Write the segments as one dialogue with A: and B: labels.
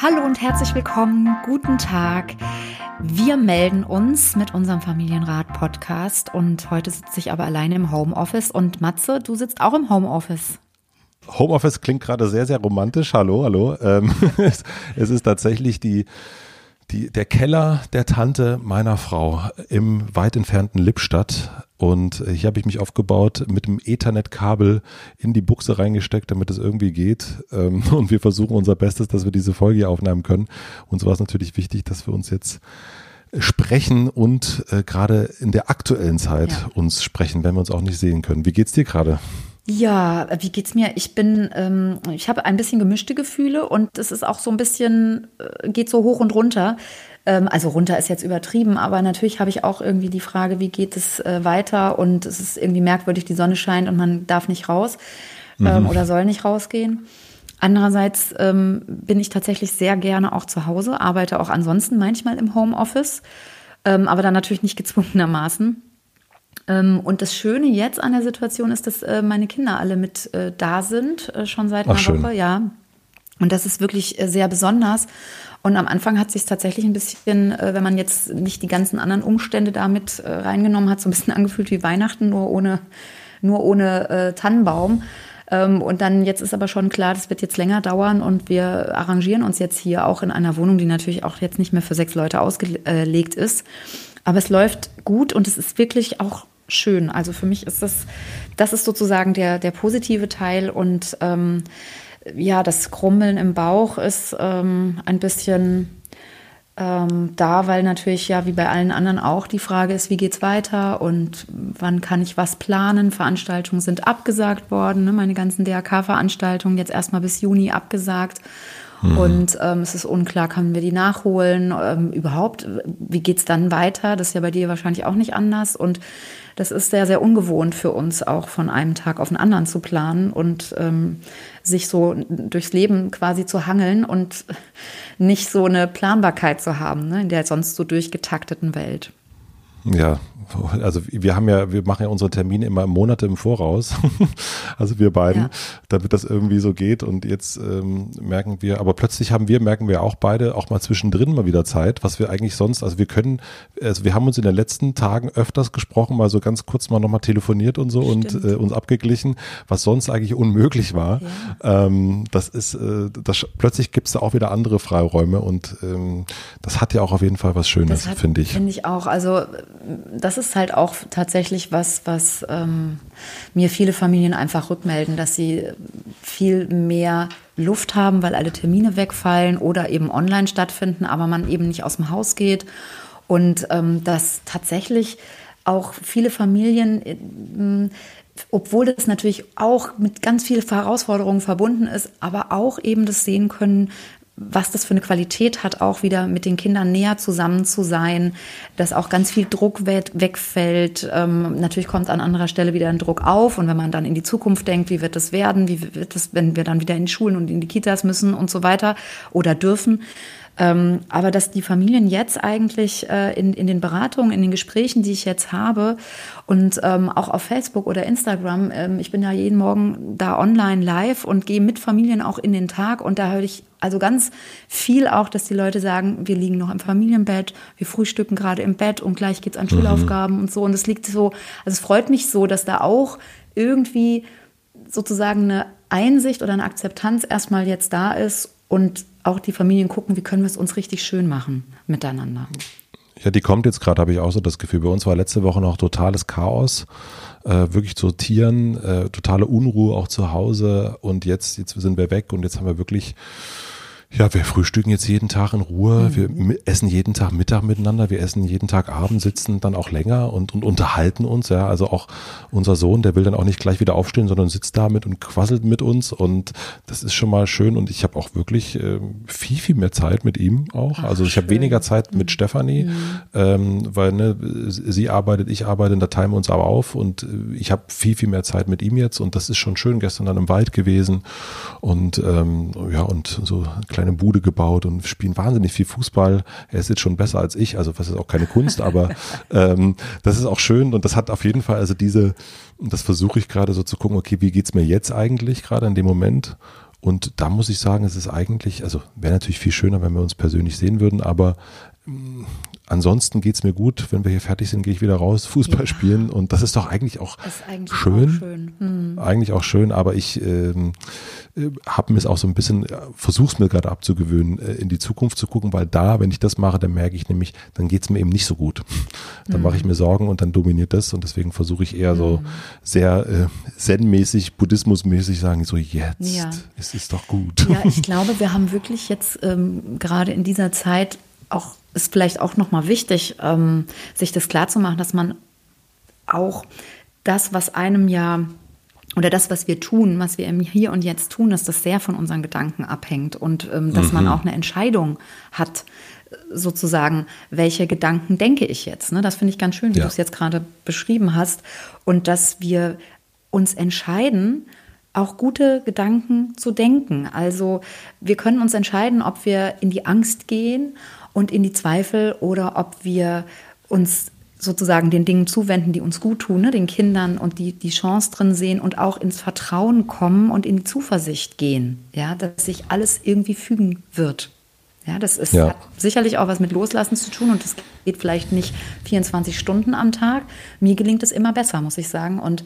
A: Hallo und herzlich willkommen. Guten Tag. Wir melden uns mit unserem Familienrat-Podcast und heute sitze ich aber alleine im Homeoffice und Matze, du sitzt auch im Homeoffice.
B: Homeoffice klingt gerade sehr, sehr romantisch. Hallo, hallo. Ähm, es, es ist tatsächlich die, die, der Keller der Tante meiner Frau im weit entfernten Lippstadt. Und hier habe ich mich aufgebaut, mit dem Ethernet-Kabel in die Buchse reingesteckt, damit es irgendwie geht. Ähm, und wir versuchen unser Bestes, dass wir diese Folge hier aufnehmen können. Uns war es natürlich wichtig, dass wir uns jetzt sprechen und äh, gerade in der aktuellen Zeit ja. uns sprechen, wenn wir uns auch nicht sehen können. Wie geht's dir gerade?
A: Ja, wie geht's mir? Ich bin, ähm, ich habe ein bisschen gemischte Gefühle und es ist auch so ein bisschen, äh, geht so hoch und runter. Ähm, also runter ist jetzt übertrieben, aber natürlich habe ich auch irgendwie die Frage, wie geht es äh, weiter? Und es ist irgendwie merkwürdig, die Sonne scheint und man darf nicht raus ähm, mhm. oder soll nicht rausgehen. Andererseits ähm, bin ich tatsächlich sehr gerne auch zu Hause, arbeite auch ansonsten manchmal im Homeoffice, ähm, aber dann natürlich nicht gezwungenermaßen. Ähm, und das Schöne jetzt an der Situation ist, dass äh, meine Kinder alle mit äh, da sind, äh, schon seit einer Ach, Woche, ja. Und das ist wirklich sehr besonders. Und am Anfang hat sich tatsächlich ein bisschen, wenn man jetzt nicht die ganzen anderen Umstände damit reingenommen hat, so ein bisschen angefühlt wie Weihnachten, nur ohne, nur ohne Tannenbaum. Ähm, und dann jetzt ist aber schon klar, das wird jetzt länger dauern und wir arrangieren uns jetzt hier auch in einer Wohnung, die natürlich auch jetzt nicht mehr für sechs Leute ausgelegt ist. Aber es läuft gut und es ist wirklich auch schön. Also für mich ist das, das ist sozusagen der, der positive Teil und ähm, ja, das Krummeln im Bauch ist ähm, ein bisschen ähm, da, weil natürlich ja wie bei allen anderen auch die Frage ist, wie geht's weiter und wann kann ich was planen? Veranstaltungen sind abgesagt worden, ne? meine ganzen DRK-Veranstaltungen jetzt erstmal bis Juni abgesagt. Mhm. Und ähm, es ist unklar, können wir die nachholen? Ähm, überhaupt, wie geht's dann weiter? Das ist ja bei dir wahrscheinlich auch nicht anders. Und das ist sehr, sehr ungewohnt für uns, auch von einem Tag auf den anderen zu planen und ähm, sich so durchs Leben quasi zu hangeln und nicht so eine Planbarkeit zu haben ne, in der sonst so durchgetakteten Welt.
B: Ja, also wir haben ja, wir machen ja unsere Termine immer Monate im Voraus, also wir beiden, ja. damit das irgendwie so geht. Und jetzt ähm, merken wir, aber plötzlich haben wir, merken wir auch beide auch mal zwischendrin mal wieder Zeit, was wir eigentlich sonst, also wir können, also wir haben uns in den letzten Tagen öfters gesprochen, mal so ganz kurz mal nochmal telefoniert und so Stimmt. und äh, uns abgeglichen, was sonst eigentlich unmöglich war. Ja. Ähm, das ist, äh, das, plötzlich gibt es da auch wieder andere Freiräume und ähm, das hat ja auch auf jeden Fall was Schönes, finde ich.
A: Finde ich auch. Also das ist halt auch tatsächlich was, was ähm, mir viele Familien einfach rückmelden, dass sie viel mehr Luft haben, weil alle Termine wegfallen oder eben online stattfinden, aber man eben nicht aus dem Haus geht. Und ähm, dass tatsächlich auch viele Familien, äh, obwohl das natürlich auch mit ganz vielen Herausforderungen verbunden ist, aber auch eben das sehen können, was das für eine Qualität hat, auch wieder mit den Kindern näher zusammen zu sein, dass auch ganz viel Druck wegfällt. Ähm, natürlich kommt an anderer Stelle wieder ein Druck auf. Und wenn man dann in die Zukunft denkt, wie wird das werden, wie wird das, wenn wir dann wieder in die Schulen und in die Kitas müssen und so weiter oder dürfen, aber dass die Familien jetzt eigentlich äh, in, in den Beratungen, in den Gesprächen, die ich jetzt habe und ähm, auch auf Facebook oder Instagram, ähm, ich bin ja jeden Morgen da online live und gehe mit Familien auch in den Tag und da höre ich also ganz viel auch, dass die Leute sagen, wir liegen noch im Familienbett, wir frühstücken gerade im Bett und gleich geht's an mhm. Schulaufgaben und so und es liegt so, also es freut mich so, dass da auch irgendwie sozusagen eine Einsicht oder eine Akzeptanz erstmal jetzt da ist und auch die Familien gucken, wie können wir es uns richtig schön machen miteinander.
B: Ja, die kommt jetzt gerade, habe ich auch so das Gefühl. Bei uns war letzte Woche noch totales Chaos, äh, wirklich zu Tieren, äh, totale Unruhe auch zu Hause und jetzt, jetzt sind wir weg und jetzt haben wir wirklich ja, wir frühstücken jetzt jeden Tag in Ruhe, mhm. wir essen jeden Tag Mittag miteinander, wir essen jeden Tag Abend, sitzen dann auch länger und, und unterhalten uns, ja. Also auch unser Sohn, der will dann auch nicht gleich wieder aufstehen, sondern sitzt da mit und quasselt mit uns und das ist schon mal schön und ich habe auch wirklich äh, viel, viel mehr Zeit mit ihm auch. Ach, also ich habe weniger Zeit mit mhm. Stefanie, mhm. ähm, weil ne, sie arbeitet, ich arbeite, da teilen wir uns aber auf und äh, ich habe viel, viel mehr Zeit mit ihm jetzt und das ist schon schön, gestern dann im Wald gewesen und ähm, ja und so kleine kleine Bude gebaut und spielen wahnsinnig viel Fußball. Er ist jetzt schon besser als ich, also was ist auch keine Kunst, aber ähm, das ist auch schön und das hat auf jeden Fall also diese, das versuche ich gerade so zu gucken, okay, wie geht's mir jetzt eigentlich gerade in dem Moment? Und da muss ich sagen, es ist eigentlich, also wäre natürlich viel schöner, wenn wir uns persönlich sehen würden, aber ansonsten geht es mir gut. Wenn wir hier fertig sind, gehe ich wieder raus, Fußball ja. spielen. Und das ist doch eigentlich auch eigentlich schön. Auch schön. Hm. Eigentlich auch schön, aber ich ähm, äh, habe mir es auch so ein bisschen, äh, versuche es mir gerade abzugewöhnen, äh, in die Zukunft zu gucken, weil da, wenn ich das mache, dann merke ich nämlich, dann geht es mir eben nicht so gut. Dann hm. mache ich mir Sorgen und dann dominiert das. Und deswegen versuche ich eher so hm. sehr äh, zen-mäßig, buddhismusmäßig sagen, so jetzt, ja. es ist doch gut.
A: Ja, ich glaube, wir haben wirklich jetzt ähm, gerade in dieser Zeit auch ist vielleicht auch nochmal wichtig, ähm, sich das klarzumachen, dass man auch das, was einem ja oder das, was wir tun, was wir im Hier und Jetzt tun, dass das sehr von unseren Gedanken abhängt und ähm, dass mhm. man auch eine Entscheidung hat, sozusagen, welche Gedanken denke ich jetzt. Ne? Das finde ich ganz schön, wie ja. du es jetzt gerade beschrieben hast. Und dass wir uns entscheiden, auch gute Gedanken zu denken. Also wir können uns entscheiden, ob wir in die Angst gehen und in die Zweifel oder ob wir uns sozusagen den Dingen zuwenden, die uns gut tun, ne? den Kindern und die die Chance drin sehen und auch ins Vertrauen kommen und in die Zuversicht gehen, ja, dass sich alles irgendwie fügen wird. Ja, das ist, ja. hat sicherlich auch was mit Loslassen zu tun und das geht vielleicht nicht 24 Stunden am Tag. Mir gelingt es immer besser, muss ich sagen. Und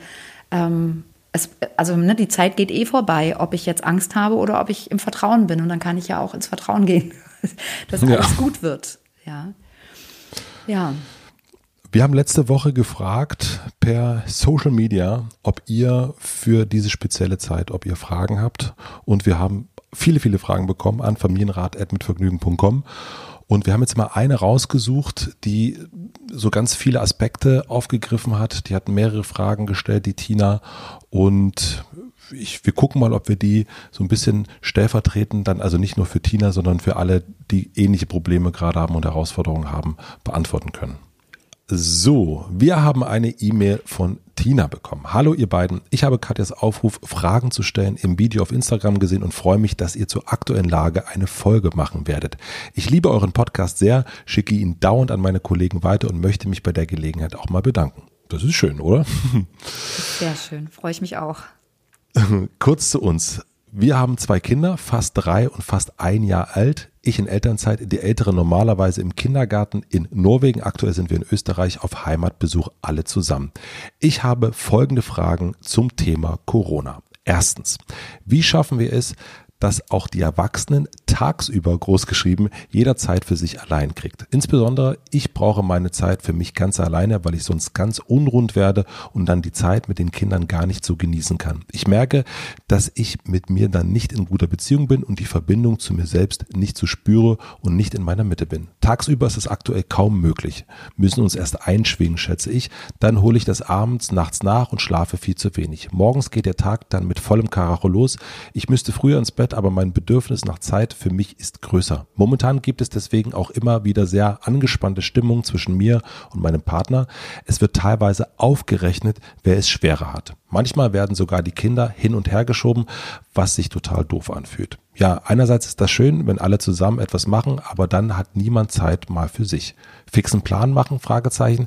A: ähm, es, also ne, die Zeit geht eh vorbei, ob ich jetzt Angst habe oder ob ich im Vertrauen bin. Und dann kann ich ja auch ins Vertrauen gehen. dass alles ja. gut wird. Ja.
B: Ja. Wir haben letzte Woche gefragt per Social Media, ob ihr für diese spezielle Zeit, ob ihr Fragen habt. Und wir haben viele, viele Fragen bekommen an familienrat.mitvergnügen.com. Und wir haben jetzt mal eine rausgesucht, die so ganz viele Aspekte aufgegriffen hat. Die hat mehrere Fragen gestellt, die Tina. Und ich, wir gucken mal, ob wir die so ein bisschen stellvertretend dann, also nicht nur für Tina, sondern für alle, die ähnliche Probleme gerade haben und Herausforderungen haben, beantworten können. So, wir haben eine E-Mail von Tina bekommen. Hallo ihr beiden, ich habe Katjas Aufruf, Fragen zu stellen im Video auf Instagram gesehen und freue mich, dass ihr zur aktuellen Lage eine Folge machen werdet. Ich liebe euren Podcast sehr, schicke ihn dauernd an meine Kollegen weiter und möchte mich bei der Gelegenheit auch mal bedanken. Das ist schön, oder?
A: Sehr schön, freue ich mich auch.
B: Kurz zu uns. Wir haben zwei Kinder, fast drei und fast ein Jahr alt. Ich in Elternzeit, die Ältere normalerweise im Kindergarten in Norwegen. Aktuell sind wir in Österreich auf Heimatbesuch alle zusammen. Ich habe folgende Fragen zum Thema Corona. Erstens, wie schaffen wir es, dass auch die Erwachsenen tagsüber großgeschrieben jederzeit für sich allein kriegt. Insbesondere ich brauche meine Zeit für mich ganz alleine, weil ich sonst ganz unrund werde und dann die Zeit mit den Kindern gar nicht so genießen kann. Ich merke, dass ich mit mir dann nicht in guter Beziehung bin und die Verbindung zu mir selbst nicht so spüre und nicht in meiner Mitte bin. Tagsüber ist es aktuell kaum möglich. Müssen uns erst einschwingen, schätze ich. Dann hole ich das abends, nachts nach und schlafe viel zu wenig. Morgens geht der Tag dann mit vollem Karacho los. Ich müsste früher ins Bett, aber mein Bedürfnis nach Zeit für mich ist größer. Momentan gibt es deswegen auch immer wieder sehr angespannte Stimmung zwischen mir und meinem Partner. Es wird teilweise aufgerechnet, wer es schwerer hat. Manchmal werden sogar die Kinder hin und her geschoben, was sich total doof anfühlt. Ja, einerseits ist das schön, wenn alle zusammen etwas machen, aber dann hat niemand Zeit mal für sich. Fixen Plan machen? Fragezeichen.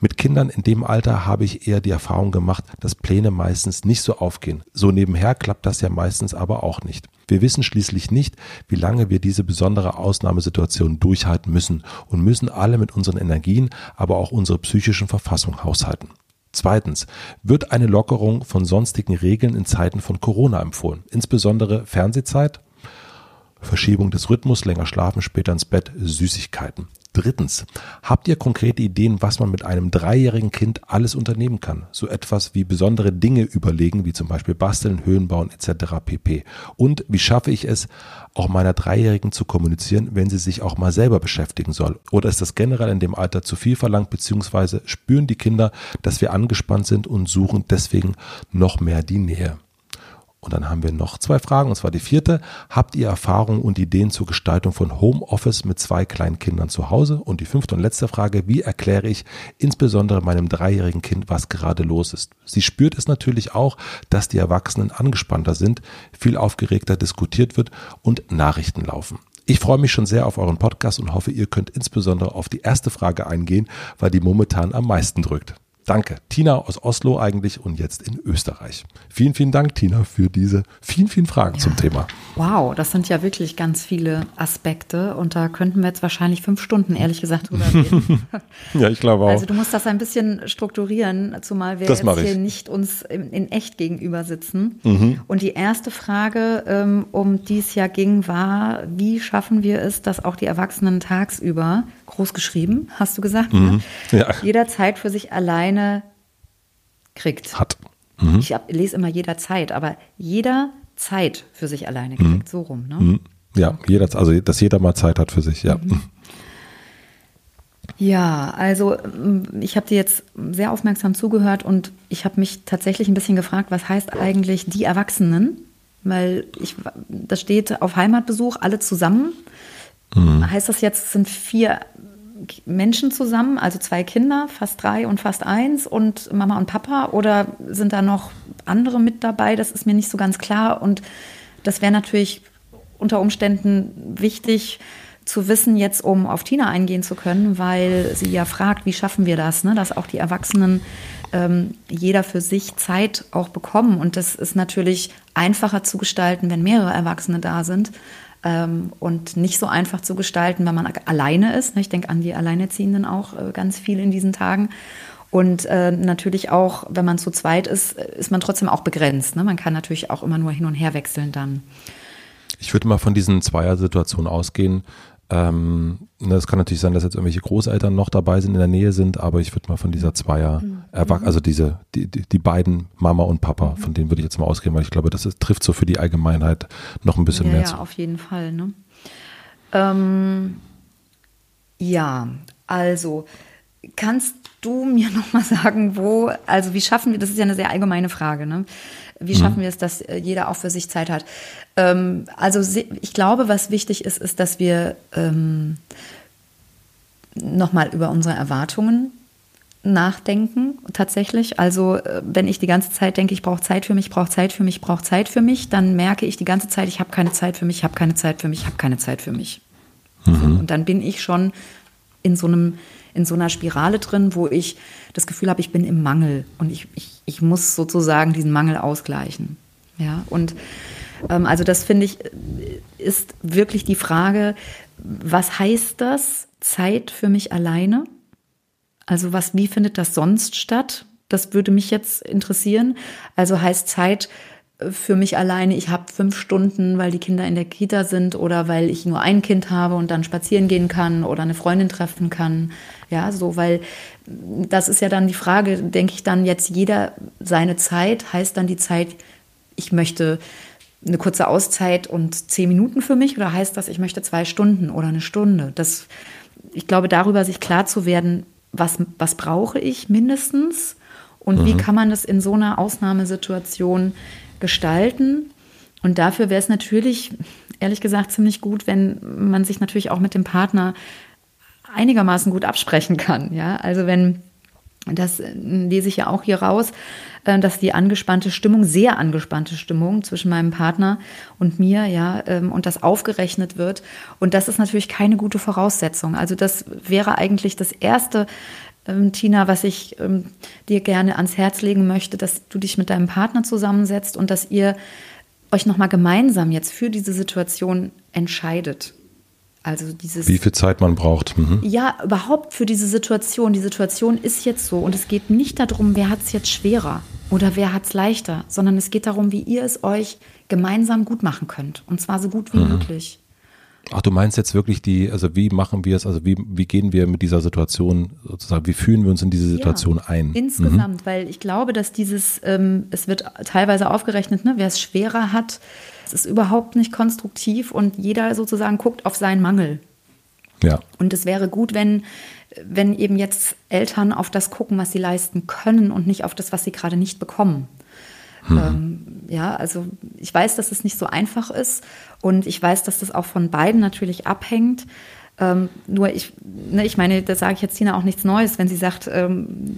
B: Mit Kindern in dem Alter habe ich eher die Erfahrung gemacht, dass Pläne meistens nicht so aufgehen. So nebenher klappt das ja meistens aber auch nicht. Wir wissen schließlich nicht, wie lange wir diese besondere Ausnahmesituation durchhalten müssen und müssen alle mit unseren Energien, aber auch unserer psychischen Verfassung haushalten. Zweitens wird eine Lockerung von sonstigen Regeln in Zeiten von Corona empfohlen, insbesondere Fernsehzeit. Verschiebung des Rhythmus, länger schlafen, später ins Bett, Süßigkeiten. Drittens, habt ihr konkrete Ideen, was man mit einem dreijährigen Kind alles unternehmen kann? So etwas wie besondere Dinge überlegen, wie zum Beispiel basteln, Höhen bauen etc. pp. Und wie schaffe ich es, auch meiner Dreijährigen zu kommunizieren, wenn sie sich auch mal selber beschäftigen soll? Oder ist das generell in dem Alter zu viel verlangt, beziehungsweise spüren die Kinder, dass wir angespannt sind und suchen deswegen noch mehr die Nähe? Und dann haben wir noch zwei Fragen, und zwar die vierte. Habt ihr Erfahrungen und Ideen zur Gestaltung von Homeoffice mit zwei kleinen Kindern zu Hause? Und die fünfte und letzte Frage, wie erkläre ich insbesondere meinem dreijährigen Kind, was gerade los ist? Sie spürt es natürlich auch, dass die Erwachsenen angespannter sind, viel aufgeregter diskutiert wird und Nachrichten laufen. Ich freue mich schon sehr auf euren Podcast und hoffe, ihr könnt insbesondere auf die erste Frage eingehen, weil die momentan am meisten drückt. Danke. Tina aus Oslo eigentlich und jetzt in Österreich. Vielen, vielen Dank, Tina, für diese vielen, vielen Fragen ja. zum Thema.
A: Wow, das sind ja wirklich ganz viele Aspekte und da könnten wir jetzt wahrscheinlich fünf Stunden, ehrlich gesagt, drüber reden.
B: ja, ich glaube auch.
A: Also du musst das ein bisschen strukturieren, zumal wir
B: das
A: jetzt
B: hier
A: nicht uns in, in echt gegenüber sitzen. Mhm. Und die erste Frage, ähm, um die es ja ging, war, wie schaffen wir es, dass auch die Erwachsenen tagsüber groß geschrieben, hast du gesagt, ne? mhm. ne? ja. jederzeit für sich alleine kriegt.
B: Hat.
A: Mhm. Ich hab, lese immer jederzeit, aber jeder Zeit für sich alleine kriegt, mhm. so rum. Ne? Mhm.
B: Ja, jeder, also dass jeder mal Zeit hat für sich, ja. Mhm.
A: Ja, also ich habe dir jetzt sehr aufmerksam zugehört und ich habe mich tatsächlich ein bisschen gefragt, was heißt eigentlich die Erwachsenen? Weil ich, das steht auf Heimatbesuch, alle zusammen. Mhm. Heißt das jetzt, es sind vier Menschen zusammen, also zwei Kinder, fast drei und fast eins und Mama und Papa oder sind da noch andere mit dabei? Das ist mir nicht so ganz klar und das wäre natürlich unter Umständen wichtig zu wissen, jetzt um auf Tina eingehen zu können, weil sie ja fragt, wie schaffen wir das, ne? dass auch die Erwachsenen ähm, jeder für sich Zeit auch bekommen. Und das ist natürlich einfacher zu gestalten, wenn mehrere Erwachsene da sind und nicht so einfach zu gestalten, wenn man alleine ist. Ich denke an die Alleinerziehenden auch äh, ganz viel in diesen Tagen. Und äh, natürlich auch, wenn man zu zweit ist, ist man trotzdem auch begrenzt. Ne? Man kann natürlich auch immer nur hin und her wechseln dann.
B: Ich würde mal von diesen Zweier-Situationen ausgehen. Ähm, ne, es kann natürlich sein, dass jetzt irgendwelche Großeltern noch dabei sind, in der Nähe sind, aber ich würde mal von dieser Zweier, mhm. also diese, die, die, beiden Mama und Papa, mhm. von denen würde ich jetzt mal ausgehen, weil ich glaube, das ist, trifft so für die Allgemeinheit noch ein bisschen
A: ja,
B: mehr
A: ja,
B: zu.
A: Ja, auf jeden Fall. Ne? Ähm, ja, also kannst du mir noch mal sagen, wo, also wie schaffen wir, das ist ja eine sehr allgemeine Frage, ne? Wie schaffen mhm. wir es, dass äh, jeder auch für sich Zeit hat? Ähm, also ich glaube, was wichtig ist, ist, dass wir ähm, nochmal über unsere Erwartungen nachdenken, tatsächlich. Also äh, wenn ich die ganze Zeit denke, ich brauche Zeit für mich, brauche Zeit für mich, brauche Zeit für mich, dann merke ich die ganze Zeit, ich habe keine Zeit für mich, ich habe keine Zeit für mich, ich habe keine Zeit für mich. Mhm. Und dann bin ich schon in so einem in so einer Spirale drin, wo ich das Gefühl habe, ich bin im Mangel und ich, ich, ich muss sozusagen diesen Mangel ausgleichen. Ja, und ähm, also das finde ich ist wirklich die Frage, was heißt das Zeit für mich alleine? Also was, wie findet das sonst statt? Das würde mich jetzt interessieren. Also heißt Zeit für mich alleine, ich habe fünf Stunden, weil die Kinder in der Kita sind oder weil ich nur ein Kind habe und dann spazieren gehen kann oder eine Freundin treffen kann. Ja, so, weil das ist ja dann die Frage, denke ich dann jetzt jeder seine Zeit, heißt dann die Zeit, ich möchte eine kurze Auszeit und zehn Minuten für mich oder heißt das, ich möchte zwei Stunden oder eine Stunde? Das, ich glaube, darüber sich klar zu werden, was, was brauche ich mindestens und mhm. wie kann man das in so einer Ausnahmesituation gestalten. Und dafür wäre es natürlich, ehrlich gesagt, ziemlich gut, wenn man sich natürlich auch mit dem Partner einigermaßen gut absprechen kann. Ja, also wenn das lese ich ja auch hier raus, äh, dass die angespannte Stimmung, sehr angespannte Stimmung zwischen meinem Partner und mir, ja, ähm, und das aufgerechnet wird. Und das ist natürlich keine gute Voraussetzung. Also das wäre eigentlich das erste, ähm, Tina, was ich ähm, dir gerne ans Herz legen möchte, dass du dich mit deinem Partner zusammensetzt und dass ihr euch nochmal gemeinsam jetzt für diese Situation entscheidet. Also dieses.
B: Wie viel Zeit man braucht.
A: Mhm. Ja, überhaupt für diese Situation. Die Situation ist jetzt so und es geht nicht darum, wer hat es jetzt schwerer oder wer hat es leichter, sondern es geht darum, wie ihr es euch gemeinsam gut machen könnt. Und zwar so gut wie mhm. möglich.
B: Ach, du meinst jetzt wirklich die, also wie machen wir es, also wie, wie gehen wir mit dieser Situation sozusagen, wie fühlen wir uns in diese Situation ja, ein?
A: Insgesamt, mhm. weil ich glaube, dass dieses, ähm, es wird teilweise aufgerechnet, ne, wer es schwerer hat, es ist überhaupt nicht konstruktiv und jeder sozusagen guckt auf seinen Mangel.
B: Ja.
A: Und es wäre gut, wenn, wenn eben jetzt Eltern auf das gucken, was sie leisten können und nicht auf das, was sie gerade nicht bekommen. Hm. Ähm, ja, also ich weiß, dass es nicht so einfach ist und ich weiß, dass das auch von beiden natürlich abhängt. Ähm, nur ich, ne, ich meine, da sage ich jetzt Tina auch nichts Neues, wenn sie sagt, ähm,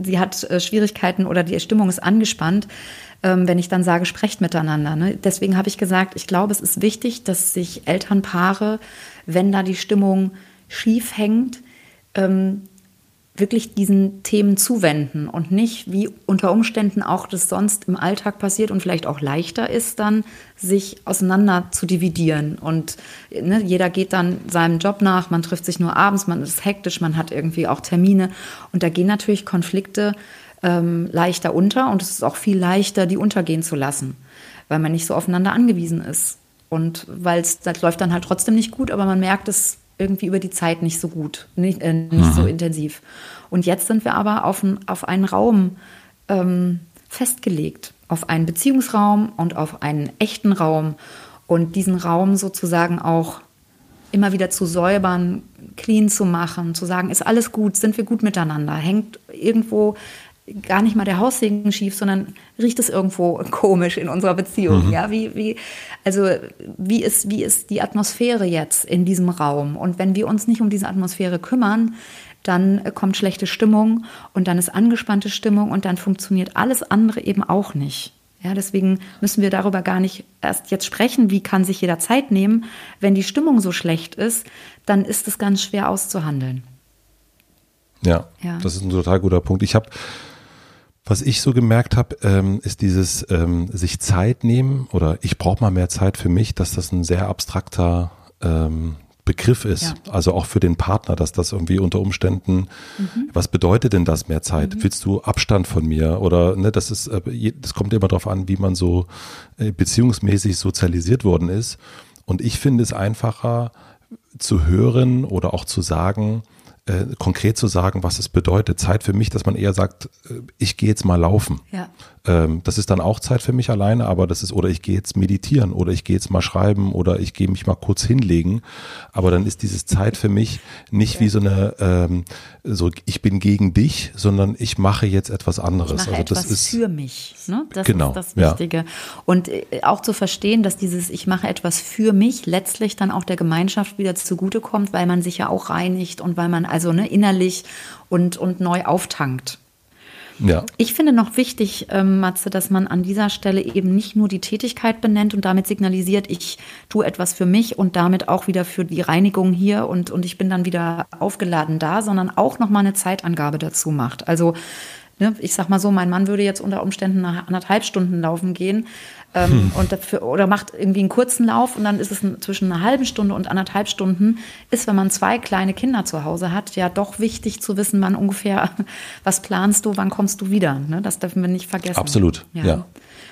A: sie hat äh, Schwierigkeiten oder die Stimmung ist angespannt, ähm, wenn ich dann sage, sprecht miteinander. Ne? Deswegen habe ich gesagt, ich glaube, es ist wichtig, dass sich Elternpaare, wenn da die Stimmung schief hängt, ähm, wirklich diesen Themen zuwenden und nicht, wie unter Umständen auch das sonst im Alltag passiert und vielleicht auch leichter ist, dann sich auseinander zu dividieren. Und ne, jeder geht dann seinem Job nach, man trifft sich nur abends, man ist hektisch, man hat irgendwie auch Termine. Und da gehen natürlich Konflikte ähm, leichter unter und es ist auch viel leichter, die untergehen zu lassen, weil man nicht so aufeinander angewiesen ist. Und weil es, das läuft dann halt trotzdem nicht gut, aber man merkt es irgendwie über die Zeit nicht so gut, nicht, äh, nicht mhm. so intensiv. Und jetzt sind wir aber auf, ein, auf einen Raum ähm, festgelegt, auf einen Beziehungsraum und auf einen echten Raum. Und diesen Raum sozusagen auch immer wieder zu säubern, clean zu machen, zu sagen, ist alles gut, sind wir gut miteinander, hängt irgendwo gar nicht mal der Haussegen schief, sondern riecht es irgendwo komisch in unserer Beziehung. Mhm. Ja, wie, wie, also wie ist, wie ist die Atmosphäre jetzt in diesem Raum? Und wenn wir uns nicht um diese Atmosphäre kümmern, dann kommt schlechte Stimmung und dann ist angespannte Stimmung und dann funktioniert alles andere eben auch nicht. Ja, deswegen müssen wir darüber gar nicht erst jetzt sprechen, wie kann sich jeder Zeit nehmen. Wenn die Stimmung so schlecht ist, dann ist es ganz schwer auszuhandeln.
B: Ja, ja. das ist ein total guter Punkt. Ich habe was ich so gemerkt habe, ähm, ist dieses ähm, sich Zeit nehmen oder ich brauche mal mehr Zeit für mich, dass das ein sehr abstrakter ähm, Begriff ist. Ja. Also auch für den Partner, dass das irgendwie unter Umständen, mhm. was bedeutet denn das mehr Zeit? Mhm. Willst du Abstand von mir? Oder ne, das ist, äh, das kommt immer darauf an, wie man so äh, beziehungsmäßig sozialisiert worden ist. Und ich finde es einfacher zu hören oder auch zu sagen, äh, konkret zu sagen, was es bedeutet. Zeit für mich, dass man eher sagt, äh, ich gehe jetzt mal laufen. Ja. Ähm, das ist dann auch Zeit für mich alleine, aber das ist, oder ich gehe jetzt meditieren oder ich gehe jetzt mal schreiben oder ich gehe mich mal kurz hinlegen. Aber dann ist dieses Zeit für mich nicht wie so eine, ähm, so ich bin gegen dich, sondern ich mache jetzt etwas anderes.
A: Ich mache also das etwas ist für mich. Ne? Das genau, ist das Wichtige. Ja. Und äh, auch zu verstehen, dass dieses Ich mache etwas für mich letztlich dann auch der Gemeinschaft wieder zugutekommt, weil man sich ja auch reinigt und weil man also ne, innerlich und, und neu auftankt. Ja. Ich finde noch wichtig, ähm, Matze, dass man an dieser Stelle eben nicht nur die Tätigkeit benennt und damit signalisiert, ich tue etwas für mich und damit auch wieder für die Reinigung hier und, und ich bin dann wieder aufgeladen da, sondern auch nochmal eine Zeitangabe dazu macht. Also ne, ich sag mal so, mein Mann würde jetzt unter Umständen nach anderthalb Stunden laufen gehen ähm, hm. und dafür, oder macht irgendwie einen kurzen Lauf und dann ist es zwischen einer halben Stunde und anderthalb Stunden, ist, wenn man zwei kleine Kinder zu Hause hat, ja doch wichtig zu wissen, wann ungefähr, was planst du, wann kommst du wieder. Ne? Das dürfen wir nicht vergessen.
B: Absolut, ja. ja.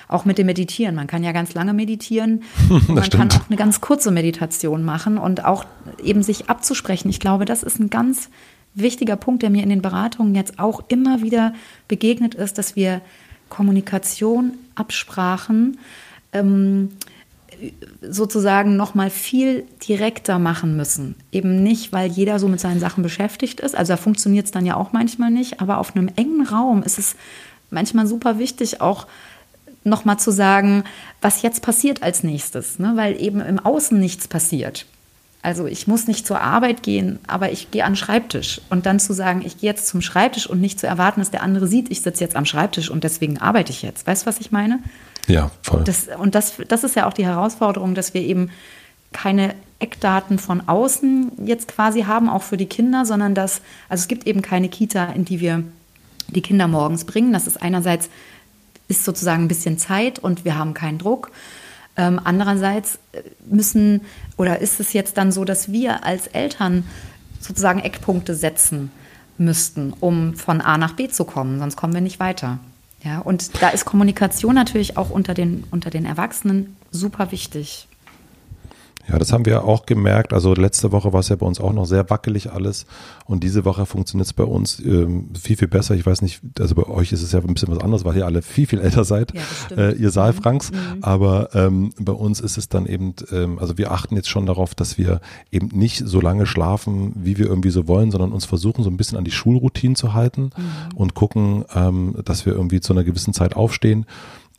A: Auch mit dem Meditieren. Man kann ja ganz lange meditieren. man stimmt. kann auch eine ganz kurze Meditation machen und auch eben sich abzusprechen. Ich glaube, das ist ein ganz wichtiger Punkt, der mir in den Beratungen jetzt auch immer wieder begegnet ist, dass wir Kommunikation, Absprachen ähm, sozusagen noch mal viel direkter machen müssen. Eben nicht, weil jeder so mit seinen Sachen beschäftigt ist. Also da funktioniert es dann ja auch manchmal nicht. Aber auf einem engen Raum ist es manchmal super wichtig, auch noch mal zu sagen, was jetzt passiert als nächstes, ne? weil eben im Außen nichts passiert. Also ich muss nicht zur Arbeit gehen, aber ich gehe an den Schreibtisch. Und dann zu sagen, ich gehe jetzt zum Schreibtisch und nicht zu erwarten, dass der andere sieht, ich sitze jetzt am Schreibtisch und deswegen arbeite ich jetzt. Weißt du, was ich meine?
B: Ja, voll.
A: Das, und das, das ist ja auch die Herausforderung, dass wir eben keine Eckdaten von außen jetzt quasi haben, auch für die Kinder, sondern dass, also es gibt eben keine Kita, in die wir die Kinder morgens bringen. Das ist einerseits, ist sozusagen ein bisschen Zeit und wir haben keinen Druck. Ähm, andererseits müssen oder ist es jetzt dann so, dass wir als Eltern sozusagen Eckpunkte setzen müssten, um von A nach B zu kommen, sonst kommen wir nicht weiter. Ja, und da ist Kommunikation natürlich auch unter den, unter den Erwachsenen super wichtig.
B: Ja, das haben wir auch gemerkt. Also letzte Woche war es ja bei uns auch noch sehr wackelig alles und diese Woche funktioniert es bei uns ähm, viel, viel besser. Ich weiß nicht, also bei euch ist es ja ein bisschen was anderes, weil ihr alle viel, viel älter seid, ja, äh, ihr Saalfranks. Mhm. mhm. Aber ähm, bei uns ist es dann eben, ähm, also wir achten jetzt schon darauf, dass wir eben nicht so lange schlafen, wie wir irgendwie so wollen, sondern uns versuchen so ein bisschen an die Schulroutine zu halten mhm. und gucken, ähm, dass wir irgendwie zu einer gewissen Zeit aufstehen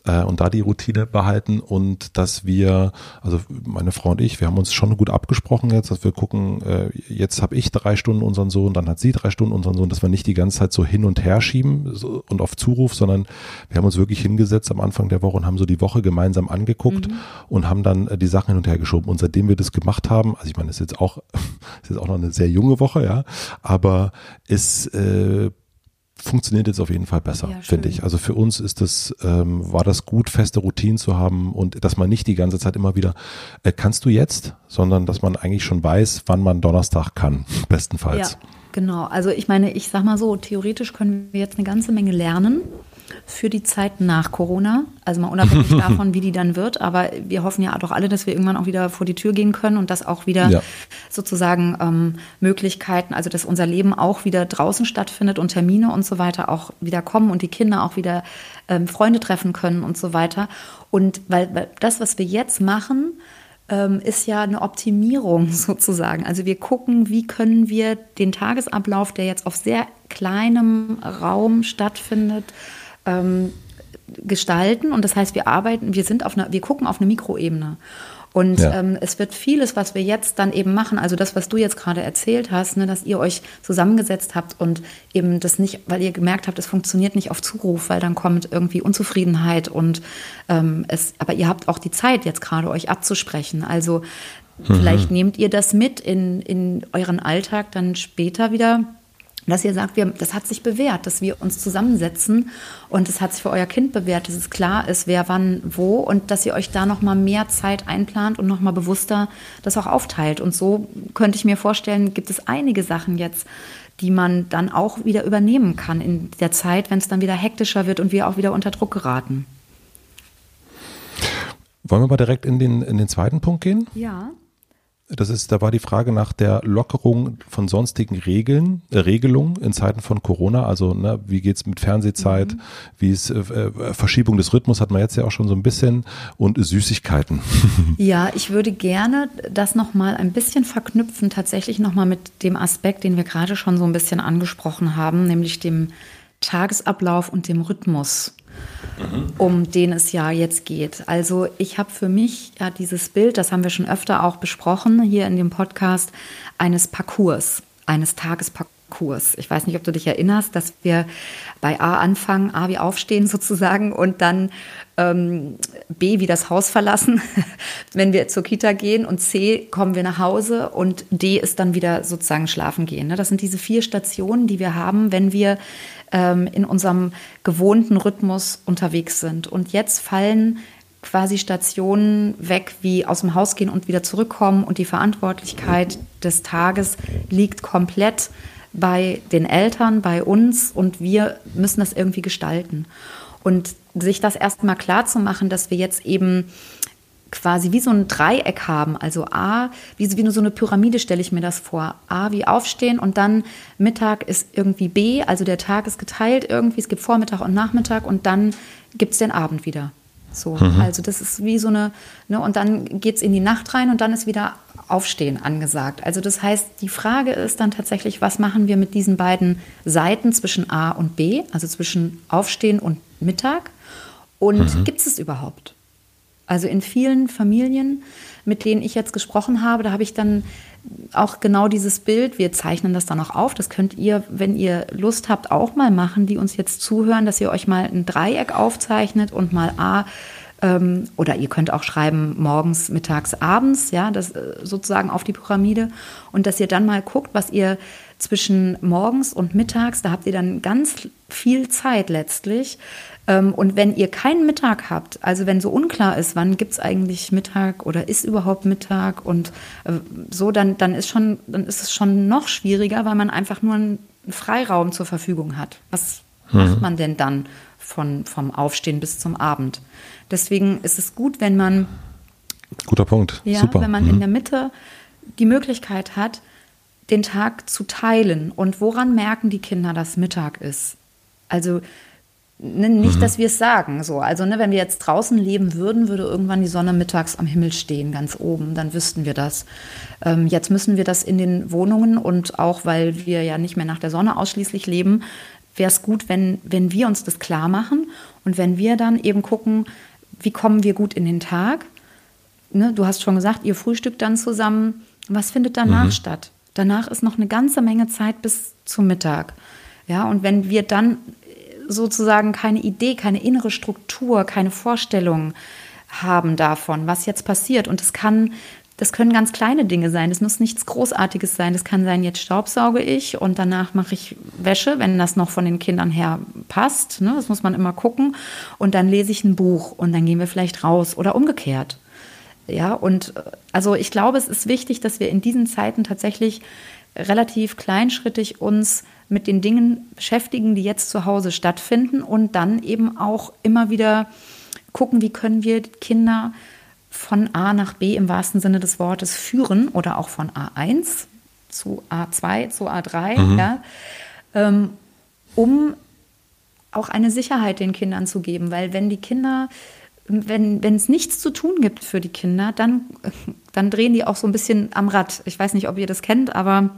B: äh, und da die Routine behalten und dass wir, also meine Frau und ich, wir haben uns schon gut abgesprochen jetzt, dass wir gucken, äh, jetzt habe ich drei Stunden unseren Sohn, dann hat sie drei Stunden unseren Sohn, dass wir nicht die ganze Zeit so hin und her schieben so, und auf Zuruf, sondern wir haben uns wirklich hingesetzt am Anfang der Woche und haben so die Woche gemeinsam angeguckt mhm. und haben dann äh, die Sachen hin und her geschoben. Und seitdem wir das gemacht haben, also ich meine, es ist jetzt auch, ist auch noch eine sehr junge Woche, ja, aber es äh, funktioniert jetzt auf jeden Fall besser, ja, finde ich. Also für uns ist das, ähm, war das gut, feste Routinen zu haben und dass man nicht die ganze Zeit immer wieder, äh, kannst du jetzt, sondern dass man eigentlich schon weiß, wann man Donnerstag kann, bestenfalls. Ja,
A: genau. Also ich meine, ich sag mal so, theoretisch können wir jetzt eine ganze Menge lernen für die Zeit nach Corona. Also mal unabhängig davon, wie die dann wird. Aber wir hoffen ja doch alle, dass wir irgendwann auch wieder vor die Tür gehen können und dass auch wieder ja. sozusagen ähm, Möglichkeiten, also dass unser Leben auch wieder draußen stattfindet und Termine und so weiter auch wieder kommen und die Kinder auch wieder ähm, Freunde treffen können und so weiter. Und weil, weil das, was wir jetzt machen, ähm, ist ja eine Optimierung sozusagen. Also wir gucken, wie können wir den Tagesablauf, der jetzt auf sehr kleinem Raum stattfindet, ähm, gestalten. Und das heißt, wir arbeiten, wir sind auf einer, wir gucken auf eine Mikroebene. Und ja. ähm, es wird vieles, was wir jetzt dann eben machen, also das, was du jetzt gerade erzählt hast, ne, dass ihr euch zusammengesetzt habt und eben das nicht, weil ihr gemerkt habt, es funktioniert nicht auf Zuruf, weil dann kommt irgendwie Unzufriedenheit und ähm, es, aber ihr habt auch die Zeit jetzt gerade euch abzusprechen. Also mhm. vielleicht nehmt ihr das mit in, in euren Alltag dann später wieder dass ihr sagt, wir, das hat sich bewährt, dass wir uns zusammensetzen und es hat sich für euer Kind bewährt, dass es klar ist, wer wann wo und dass ihr euch da noch mal mehr Zeit einplant und noch mal bewusster das auch aufteilt. Und so könnte ich mir vorstellen, gibt es einige Sachen jetzt, die man dann auch wieder übernehmen kann in der Zeit, wenn es dann wieder hektischer wird und wir auch wieder unter Druck geraten.
B: Wollen wir mal direkt in den, in den zweiten Punkt gehen?
A: Ja.
B: Das ist, da war die Frage nach der Lockerung von sonstigen Regeln, äh, Regelungen in Zeiten von Corona. Also, ne, wie geht's mit Fernsehzeit? Mhm. Wie ist äh, äh Verschiebung des Rhythmus hat man jetzt ja auch schon so ein bisschen und Süßigkeiten.
A: Ja, ich würde gerne das nochmal ein bisschen verknüpfen, tatsächlich nochmal mit dem Aspekt, den wir gerade schon so ein bisschen angesprochen haben, nämlich dem Tagesablauf und dem Rhythmus um den es ja jetzt geht. Also ich habe für mich ja dieses Bild, das haben wir schon öfter auch besprochen hier in dem Podcast, eines Parcours, eines Tagesparcours. Ich weiß nicht, ob du dich erinnerst, dass wir bei A anfangen, A wie aufstehen sozusagen und dann ähm, B wie das Haus verlassen, wenn wir zur Kita gehen und C kommen wir nach Hause und D ist dann wieder sozusagen schlafen gehen. Ne? Das sind diese vier Stationen, die wir haben, wenn wir ähm, in unserem gewohnten Rhythmus unterwegs sind. Und jetzt fallen quasi Stationen weg, wie aus dem Haus gehen und wieder zurückkommen. Und die Verantwortlichkeit des Tages liegt komplett bei den Eltern, bei uns und wir müssen das irgendwie gestalten. Und sich das erstmal klar zu machen, dass wir jetzt eben quasi wie so ein Dreieck haben. Also A, wie, wie nur so eine Pyramide stelle ich mir das vor. A wie aufstehen und dann Mittag ist irgendwie B, also der Tag ist geteilt irgendwie. Es gibt Vormittag und Nachmittag und dann gibt es den Abend wieder. So, mhm. also das ist wie so eine, ne, und dann geht es in die Nacht rein und dann ist wieder Aufstehen angesagt. Also das heißt, die Frage ist dann tatsächlich, was machen wir mit diesen beiden Seiten zwischen A und B, also zwischen Aufstehen und Mittag? Und mhm. gibt es es überhaupt? Also in vielen Familien, mit denen ich jetzt gesprochen habe, da habe ich dann auch genau dieses Bild, wir zeichnen das dann auch auf, das könnt ihr, wenn ihr Lust habt, auch mal machen, die uns jetzt zuhören, dass ihr euch mal ein Dreieck aufzeichnet und mal A, ähm, oder ihr könnt auch schreiben morgens, mittags, abends, ja, das äh, sozusagen auf die Pyramide und dass ihr dann mal guckt, was ihr zwischen morgens und mittags, da habt ihr dann ganz viel Zeit letztlich, ähm, und wenn ihr keinen Mittag habt, also wenn so unklar ist, wann gibt es eigentlich Mittag oder ist überhaupt Mittag und äh, so, dann, dann, ist schon, dann ist es schon noch schwieriger, weil man einfach nur einen Freiraum zur Verfügung hat. Was mhm. macht man denn dann von, vom Aufstehen bis zum Abend? Deswegen ist es gut, wenn man
B: Guter Punkt.
A: Ja,
B: Super.
A: wenn man mhm. in der Mitte die Möglichkeit hat, den Tag zu teilen. Und woran merken die Kinder, dass Mittag ist? Also ne, nicht, mhm. dass wir es sagen. So. Also ne, wenn wir jetzt draußen leben würden, würde irgendwann die Sonne mittags am Himmel stehen, ganz oben. Dann wüssten wir das. Ähm, jetzt müssen wir das in den Wohnungen und auch, weil wir ja nicht mehr nach der Sonne ausschließlich leben, wäre es gut, wenn, wenn wir uns das klar machen und wenn wir dann eben gucken, wie kommen wir gut in den Tag. Ne, du hast schon gesagt, ihr frühstückt dann zusammen. Was findet danach mhm. statt? Danach ist noch eine ganze Menge Zeit bis zum Mittag. Ja, und wenn wir dann sozusagen keine Idee, keine innere Struktur, keine Vorstellung haben davon, was jetzt passiert. Und es kann, das können ganz kleine Dinge sein. Das muss nichts Großartiges sein. Das kann sein, jetzt staubsauge ich und danach mache ich Wäsche, wenn das noch von den Kindern her passt. Ne? Das muss man immer gucken. Und dann lese ich ein Buch und dann gehen wir vielleicht raus oder umgekehrt. Ja, und äh, also ich glaube, es ist wichtig, dass wir in diesen Zeiten tatsächlich relativ kleinschrittig uns mit den Dingen beschäftigen, die jetzt zu Hause stattfinden und dann eben auch immer wieder gucken, wie können wir Kinder von A nach B im wahrsten Sinne des Wortes führen oder auch von A1 zu A2 zu A3, mhm. ja, ähm, um auch eine Sicherheit den Kindern zu geben, weil wenn die Kinder wenn, wenn es nichts zu tun gibt für die Kinder, dann, dann drehen die auch so ein bisschen am Rad. Ich weiß nicht, ob ihr das kennt, aber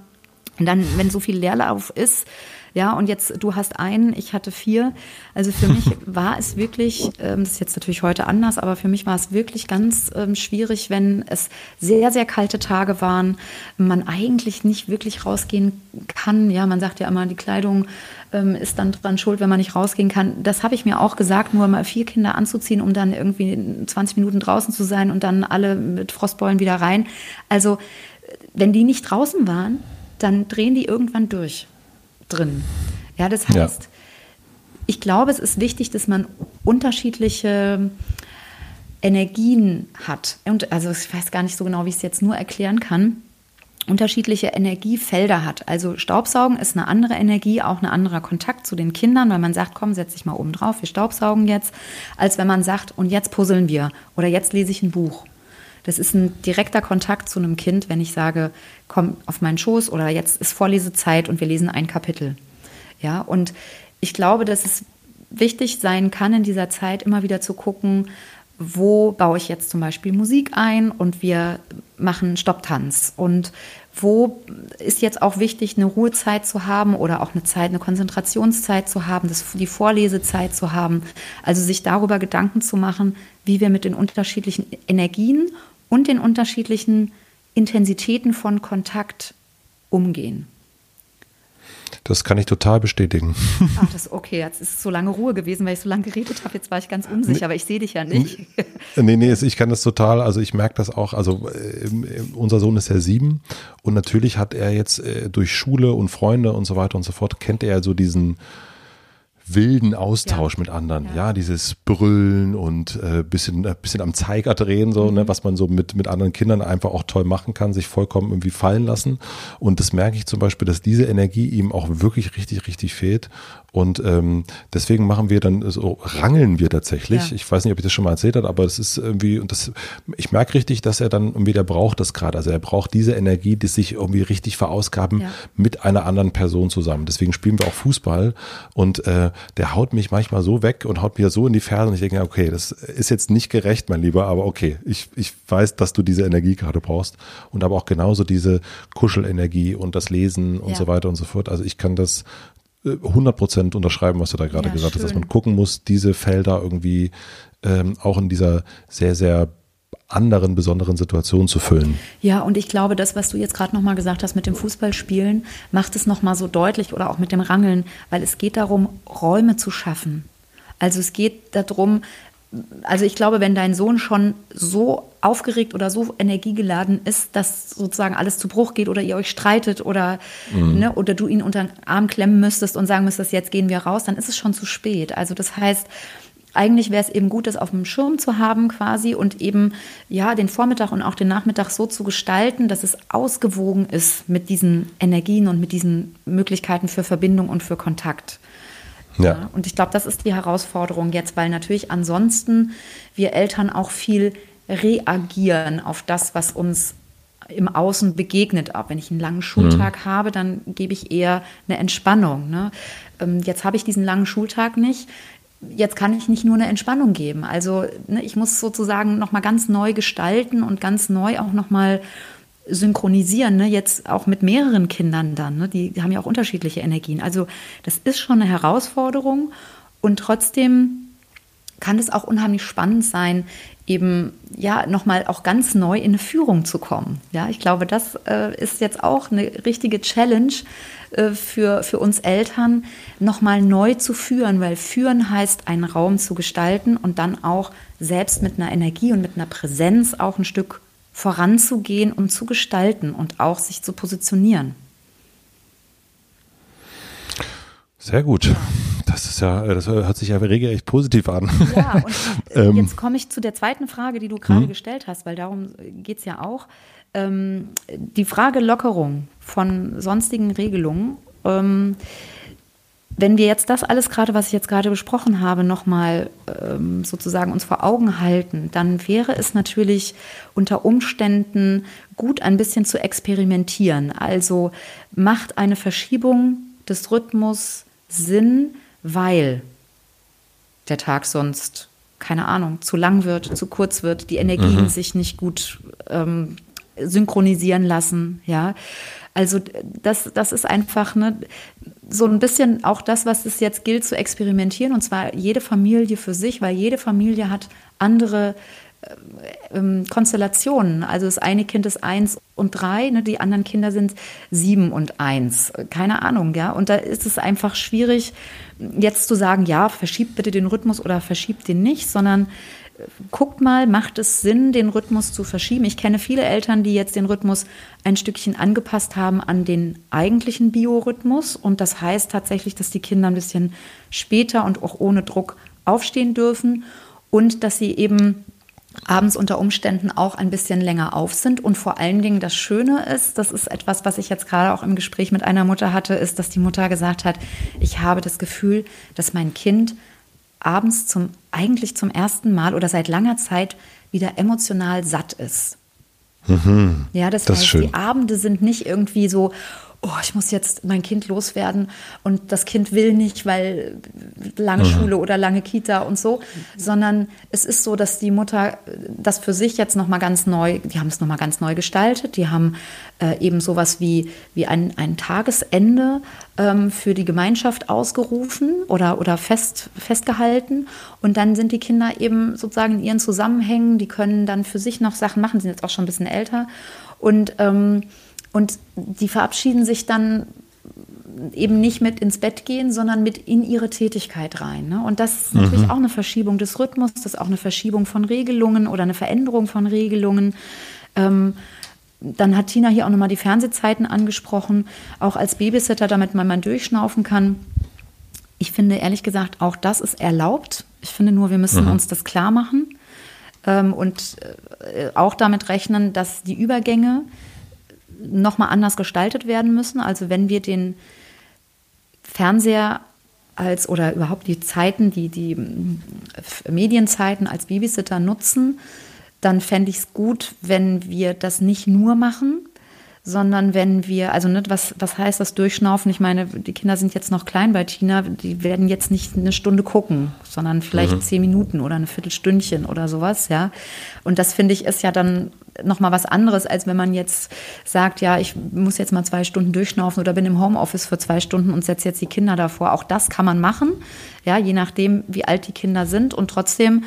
A: dann, wenn so viel Leerlauf ist, ja, und jetzt, du hast einen, ich hatte vier. Also für mich war es wirklich, ähm, das ist jetzt natürlich heute anders, aber für mich war es wirklich ganz ähm, schwierig, wenn es sehr, sehr kalte Tage waren, man eigentlich nicht wirklich rausgehen kann. Ja, man sagt ja immer, die Kleidung ähm, ist dann dran schuld, wenn man nicht rausgehen kann. Das habe ich mir auch gesagt, nur mal vier Kinder anzuziehen, um dann irgendwie 20 Minuten draußen zu sein und dann alle mit Frostbeulen wieder rein. Also, wenn die nicht draußen waren, dann drehen die irgendwann durch drin. Ja, das heißt, ja. ich glaube, es ist wichtig, dass man unterschiedliche Energien hat. Und also ich weiß gar nicht so genau, wie ich es jetzt nur erklären kann unterschiedliche Energiefelder hat. Also Staubsaugen ist eine andere Energie, auch ein anderer Kontakt zu den Kindern, weil man sagt, komm, setz dich mal oben drauf, wir staubsaugen jetzt, als wenn man sagt, und jetzt puzzeln wir oder jetzt lese ich ein Buch. Das ist ein direkter Kontakt zu einem Kind, wenn ich sage, komm auf meinen Schoß oder jetzt ist Vorlesezeit und wir lesen ein Kapitel. Ja, und ich glaube, dass es wichtig sein kann, in dieser Zeit immer wieder zu gucken, wo baue ich jetzt zum Beispiel Musik ein und wir machen Stopptanz und wo ist jetzt auch wichtig, eine Ruhezeit zu haben oder auch eine Zeit, eine Konzentrationszeit zu haben, das, die Vorlesezeit zu haben. Also sich darüber Gedanken zu machen, wie wir mit den unterschiedlichen Energien und den unterschiedlichen Intensitäten von Kontakt umgehen.
B: Das kann ich total bestätigen.
A: Ach, das okay. Jetzt ist so lange Ruhe gewesen, weil ich so lange geredet habe. Jetzt war ich ganz unsicher, nee, aber ich sehe dich ja nicht.
B: Nee, nee, ich kann das total, also ich merke das auch. Also äh, unser Sohn ist ja sieben und natürlich hat er jetzt äh, durch Schule und Freunde und so weiter und so fort, kennt er so diesen wilden Austausch ja. mit anderen. Ja. ja. dieses Brüllen und äh, bisschen, äh, bisschen am Zeiger drehen, so, ne, mhm. ne, was man so mit, mit anderen Kindern einfach auch toll machen kann, sich vollkommen irgendwie fallen lassen. Und das merke ich zum Beispiel, dass diese Energie ihm auch wirklich richtig, richtig fehlt. Und ähm, deswegen machen wir dann so, rangeln wir tatsächlich. Ja. Ich weiß nicht, ob ich das schon mal erzählt habe, aber das ist irgendwie, und das, ich merke richtig, dass er dann irgendwie, der braucht das gerade. Also er braucht diese Energie, die sich irgendwie richtig verausgaben ja. mit einer anderen Person zusammen. Deswegen spielen wir auch Fußball und äh, der haut mich manchmal so weg und haut mir so in die Ferse und ich denke, okay, das ist jetzt nicht gerecht, mein Lieber, aber okay, ich, ich weiß, dass du diese Energie gerade brauchst und aber auch genauso diese Kuschelenergie und das Lesen und ja. so weiter und so fort. Also ich kann das 100 Prozent unterschreiben, was du da gerade ja, gesagt schön. hast, dass man gucken muss, diese Felder irgendwie ähm, auch in dieser sehr, sehr anderen besonderen Situation zu füllen.
A: Ja, und ich glaube, das, was du jetzt gerade nochmal gesagt hast mit dem Fußballspielen, macht es nochmal so deutlich oder auch mit dem Rangeln, weil es geht darum, Räume zu schaffen. Also es geht darum, also ich glaube, wenn dein Sohn schon so aufgeregt oder so energiegeladen ist, dass sozusagen alles zu Bruch geht oder ihr euch streitet oder, mhm. ne, oder du ihn unter den Arm klemmen müsstest und sagen müsstest, jetzt gehen wir raus, dann ist es schon zu spät. Also das heißt, eigentlich wäre es eben gut, das auf dem Schirm zu haben quasi und eben ja den Vormittag und auch den Nachmittag so zu gestalten, dass es ausgewogen ist mit diesen Energien und mit diesen Möglichkeiten für Verbindung und für Kontakt. Ja. ja und ich glaube, das ist die Herausforderung jetzt, weil natürlich ansonsten wir Eltern auch viel reagieren auf das, was uns im Außen begegnet. Auch wenn ich einen langen Schultag mhm. habe, dann gebe ich eher eine Entspannung. Ne? Ähm, jetzt habe ich diesen langen Schultag nicht. Jetzt kann ich nicht nur eine Entspannung geben. Also ne, ich muss sozusagen nochmal ganz neu gestalten und ganz neu auch nochmal synchronisieren, ne? jetzt auch mit mehreren Kindern dann. Ne? Die, haben ja auch unterschiedliche Energien. Also das ist schon eine Herausforderung und trotzdem kann es auch unheimlich spannend sein, eben ja nochmal auch ganz neu in eine Führung zu kommen. Ja, ich glaube, das äh, ist jetzt auch eine richtige Challenge äh, für, für uns Eltern, nochmal neu zu führen, weil führen heißt, einen Raum zu gestalten und dann auch selbst mit einer Energie und mit einer Präsenz auch ein Stück voranzugehen und zu gestalten und auch sich zu positionieren.
B: Sehr gut. Das ist ja, das hört sich ja regelrecht positiv an.
A: Ja, und ähm, jetzt komme ich zu der zweiten Frage, die du gerade mhm. gestellt hast, weil darum geht es ja auch. Ähm, die Frage Lockerung von sonstigen Regelungen. Ähm, wenn wir jetzt das alles gerade, was ich jetzt gerade besprochen habe, nochmal ähm, sozusagen uns vor Augen halten, dann wäre es natürlich unter Umständen gut, ein bisschen zu experimentieren. Also macht eine Verschiebung des Rhythmus Sinn, weil der Tag sonst, keine Ahnung, zu lang wird, zu kurz wird, die Energien mhm. sich nicht gut ähm, synchronisieren lassen, ja. Also das, das ist einfach ne, so ein bisschen auch das, was es jetzt gilt zu experimentieren, und zwar jede Familie für sich, weil jede Familie hat andere äh, ähm, Konstellationen. Also das eine Kind ist eins und drei, ne, die anderen Kinder sind sieben und eins. Keine Ahnung, ja. Und da ist es einfach schwierig, jetzt zu sagen, ja, verschiebt bitte den Rhythmus oder verschiebt den nicht, sondern guckt mal, macht es Sinn, den Rhythmus zu verschieben? Ich kenne viele Eltern, die jetzt den Rhythmus ein Stückchen angepasst haben an den eigentlichen Biorhythmus. Und das heißt tatsächlich, dass die Kinder ein bisschen später und auch ohne Druck aufstehen dürfen und dass sie eben abends unter Umständen auch ein bisschen länger auf sind. Und vor allen Dingen das Schöne ist, das ist etwas, was ich jetzt gerade auch im Gespräch mit einer Mutter hatte, ist, dass die Mutter gesagt hat, ich habe das Gefühl, dass mein Kind abends zum, eigentlich zum ersten Mal oder seit langer Zeit wieder emotional satt ist. Mhm, ja, das, das heißt, die Abende sind nicht irgendwie so, oh, ich muss jetzt mein Kind loswerden und das Kind will nicht, weil lange mhm. Schule oder lange Kita und so, sondern es ist so, dass die Mutter das für sich jetzt noch mal ganz neu, die haben es noch mal ganz neu gestaltet, die haben äh, eben sowas wie, wie ein, ein Tagesende ähm, für die Gemeinschaft ausgerufen oder, oder fest, festgehalten. Und dann sind die Kinder eben sozusagen in ihren Zusammenhängen, die können dann für sich noch Sachen machen, sind jetzt auch schon ein bisschen älter. Und ähm, und die verabschieden sich dann eben nicht mit ins Bett gehen, sondern mit in ihre Tätigkeit rein. Ne? Und das ist natürlich mhm. auch eine Verschiebung des Rhythmus, das ist auch eine Verschiebung von Regelungen oder eine Veränderung von Regelungen. Ähm, dann hat Tina hier auch nochmal die Fernsehzeiten angesprochen, auch als Babysitter, damit man mal durchschnaufen kann. Ich finde ehrlich gesagt, auch das ist erlaubt. Ich finde nur, wir müssen mhm. uns das klar machen ähm, und äh, auch damit rechnen, dass die Übergänge nochmal anders gestaltet werden müssen. Also wenn wir den Fernseher als oder überhaupt die Zeiten, die, die äh, Medienzeiten als Babysitter nutzen, dann fände ich es gut, wenn wir das nicht nur machen, sondern wenn wir, also nicht, was, was heißt das Durchschnaufen? Ich meine, die Kinder sind jetzt noch klein bei Tina, die werden jetzt nicht eine Stunde gucken, sondern vielleicht mhm. zehn Minuten oder eine Viertelstündchen oder sowas, ja. Und das finde ich ist ja dann nochmal was anderes, als wenn man jetzt sagt, ja, ich muss jetzt mal zwei Stunden durchschnaufen oder bin im Homeoffice für zwei Stunden und setze jetzt die Kinder davor. Auch das kann man machen, ja, je nachdem, wie alt die Kinder sind und trotzdem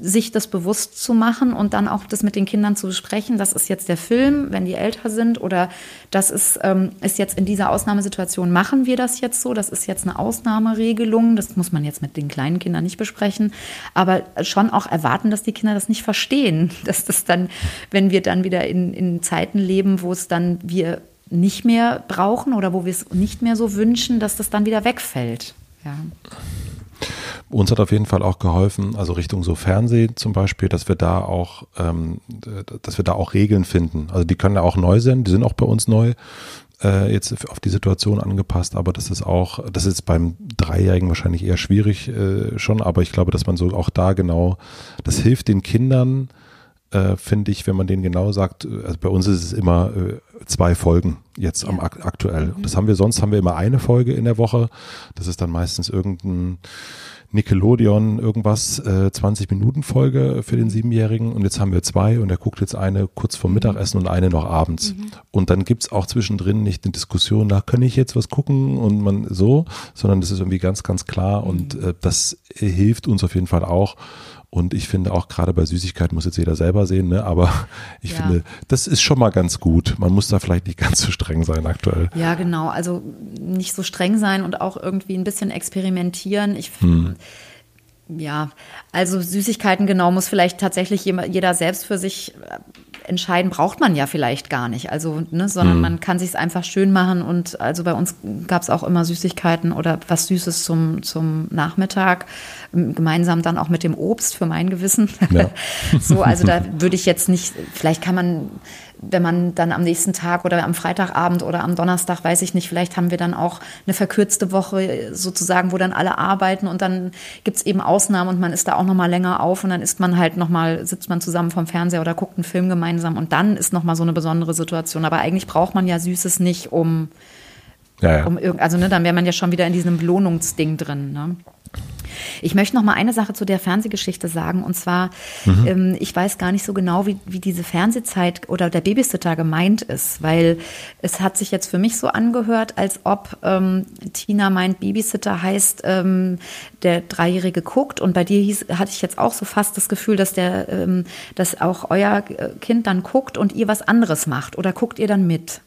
A: sich das bewusst zu machen und dann auch das mit den Kindern zu besprechen. Das ist jetzt der Film, wenn die älter sind oder das ist, ähm, ist jetzt in dieser Ausnahmesituation, machen wir das jetzt so. Das ist jetzt eine Ausnahmeregelung. Das muss man jetzt mit den kleinen Kindern nicht besprechen. Aber schon auch erwarten, dass die Kinder das nicht verstehen. Dass das dann, wenn wir dann wieder in, in Zeiten leben, wo es dann wir nicht mehr brauchen oder wo wir es nicht mehr so wünschen, dass das dann wieder wegfällt. Ja.
B: Uns hat auf jeden Fall auch geholfen, also Richtung so Fernsehen zum Beispiel, dass wir da auch, ähm, dass wir da auch Regeln finden. Also die können ja auch neu sein, die sind auch bei uns neu äh, jetzt auf die Situation angepasst, aber das ist auch, das ist beim Dreijährigen wahrscheinlich eher schwierig äh, schon, aber ich glaube, dass man so auch da genau, das hilft den Kindern, äh, finde ich, wenn man den genau sagt, äh, also bei uns ist es immer äh, zwei Folgen jetzt am aktuell. Mhm. Das haben wir sonst haben wir immer eine Folge in der Woche. Das ist dann meistens irgendein Nickelodeon irgendwas, äh, 20 Minuten Folge für den Siebenjährigen und jetzt haben wir zwei und er guckt jetzt eine kurz vor mhm. Mittagessen und eine noch abends. Mhm. Und dann gibt's auch zwischendrin nicht eine Diskussion, da kann ich jetzt was gucken und man so, sondern das ist irgendwie ganz, ganz klar mhm. und äh, das hilft uns auf jeden Fall auch. Und ich finde auch gerade bei Süßigkeiten muss jetzt jeder selber sehen, ne? aber ich ja. finde, das ist schon mal ganz gut. Man muss da vielleicht nicht ganz so streng sein aktuell.
A: Ja, genau. Also nicht so streng sein und auch irgendwie ein bisschen experimentieren. Ich hm. Ja, also Süßigkeiten genau muss vielleicht tatsächlich jeder selbst für sich äh, entscheiden, braucht man ja vielleicht gar nicht. Also, ne, sondern mhm. man kann sich es einfach schön machen und also bei uns gab es auch immer Süßigkeiten oder was Süßes zum, zum Nachmittag, gemeinsam dann auch mit dem Obst für mein Gewissen. Ja. so, also da würde ich jetzt nicht, vielleicht kann man wenn man dann am nächsten Tag oder am Freitagabend oder am Donnerstag, weiß ich nicht, vielleicht haben wir dann auch eine verkürzte Woche sozusagen, wo dann alle arbeiten und dann gibt es eben Ausnahmen und man ist da auch nochmal länger auf und dann ist man halt nochmal, sitzt man zusammen vom Fernseher oder guckt einen Film gemeinsam und dann ist nochmal so eine besondere Situation. Aber eigentlich braucht man ja Süßes nicht, um, ja, ja. um also ne, dann wäre man ja schon wieder in diesem Belohnungsding drin. Ne? Ich möchte noch mal eine Sache zu der Fernsehgeschichte sagen. Und zwar, mhm. ähm, ich weiß gar nicht so genau, wie, wie diese Fernsehzeit oder der Babysitter gemeint ist, weil es hat sich jetzt für mich so angehört, als ob ähm, Tina meint, Babysitter heißt, ähm, der Dreijährige guckt. Und bei dir hieß, hatte ich jetzt auch so fast das Gefühl, dass der, ähm, dass auch euer Kind dann guckt und ihr was anderes macht. Oder guckt ihr dann mit?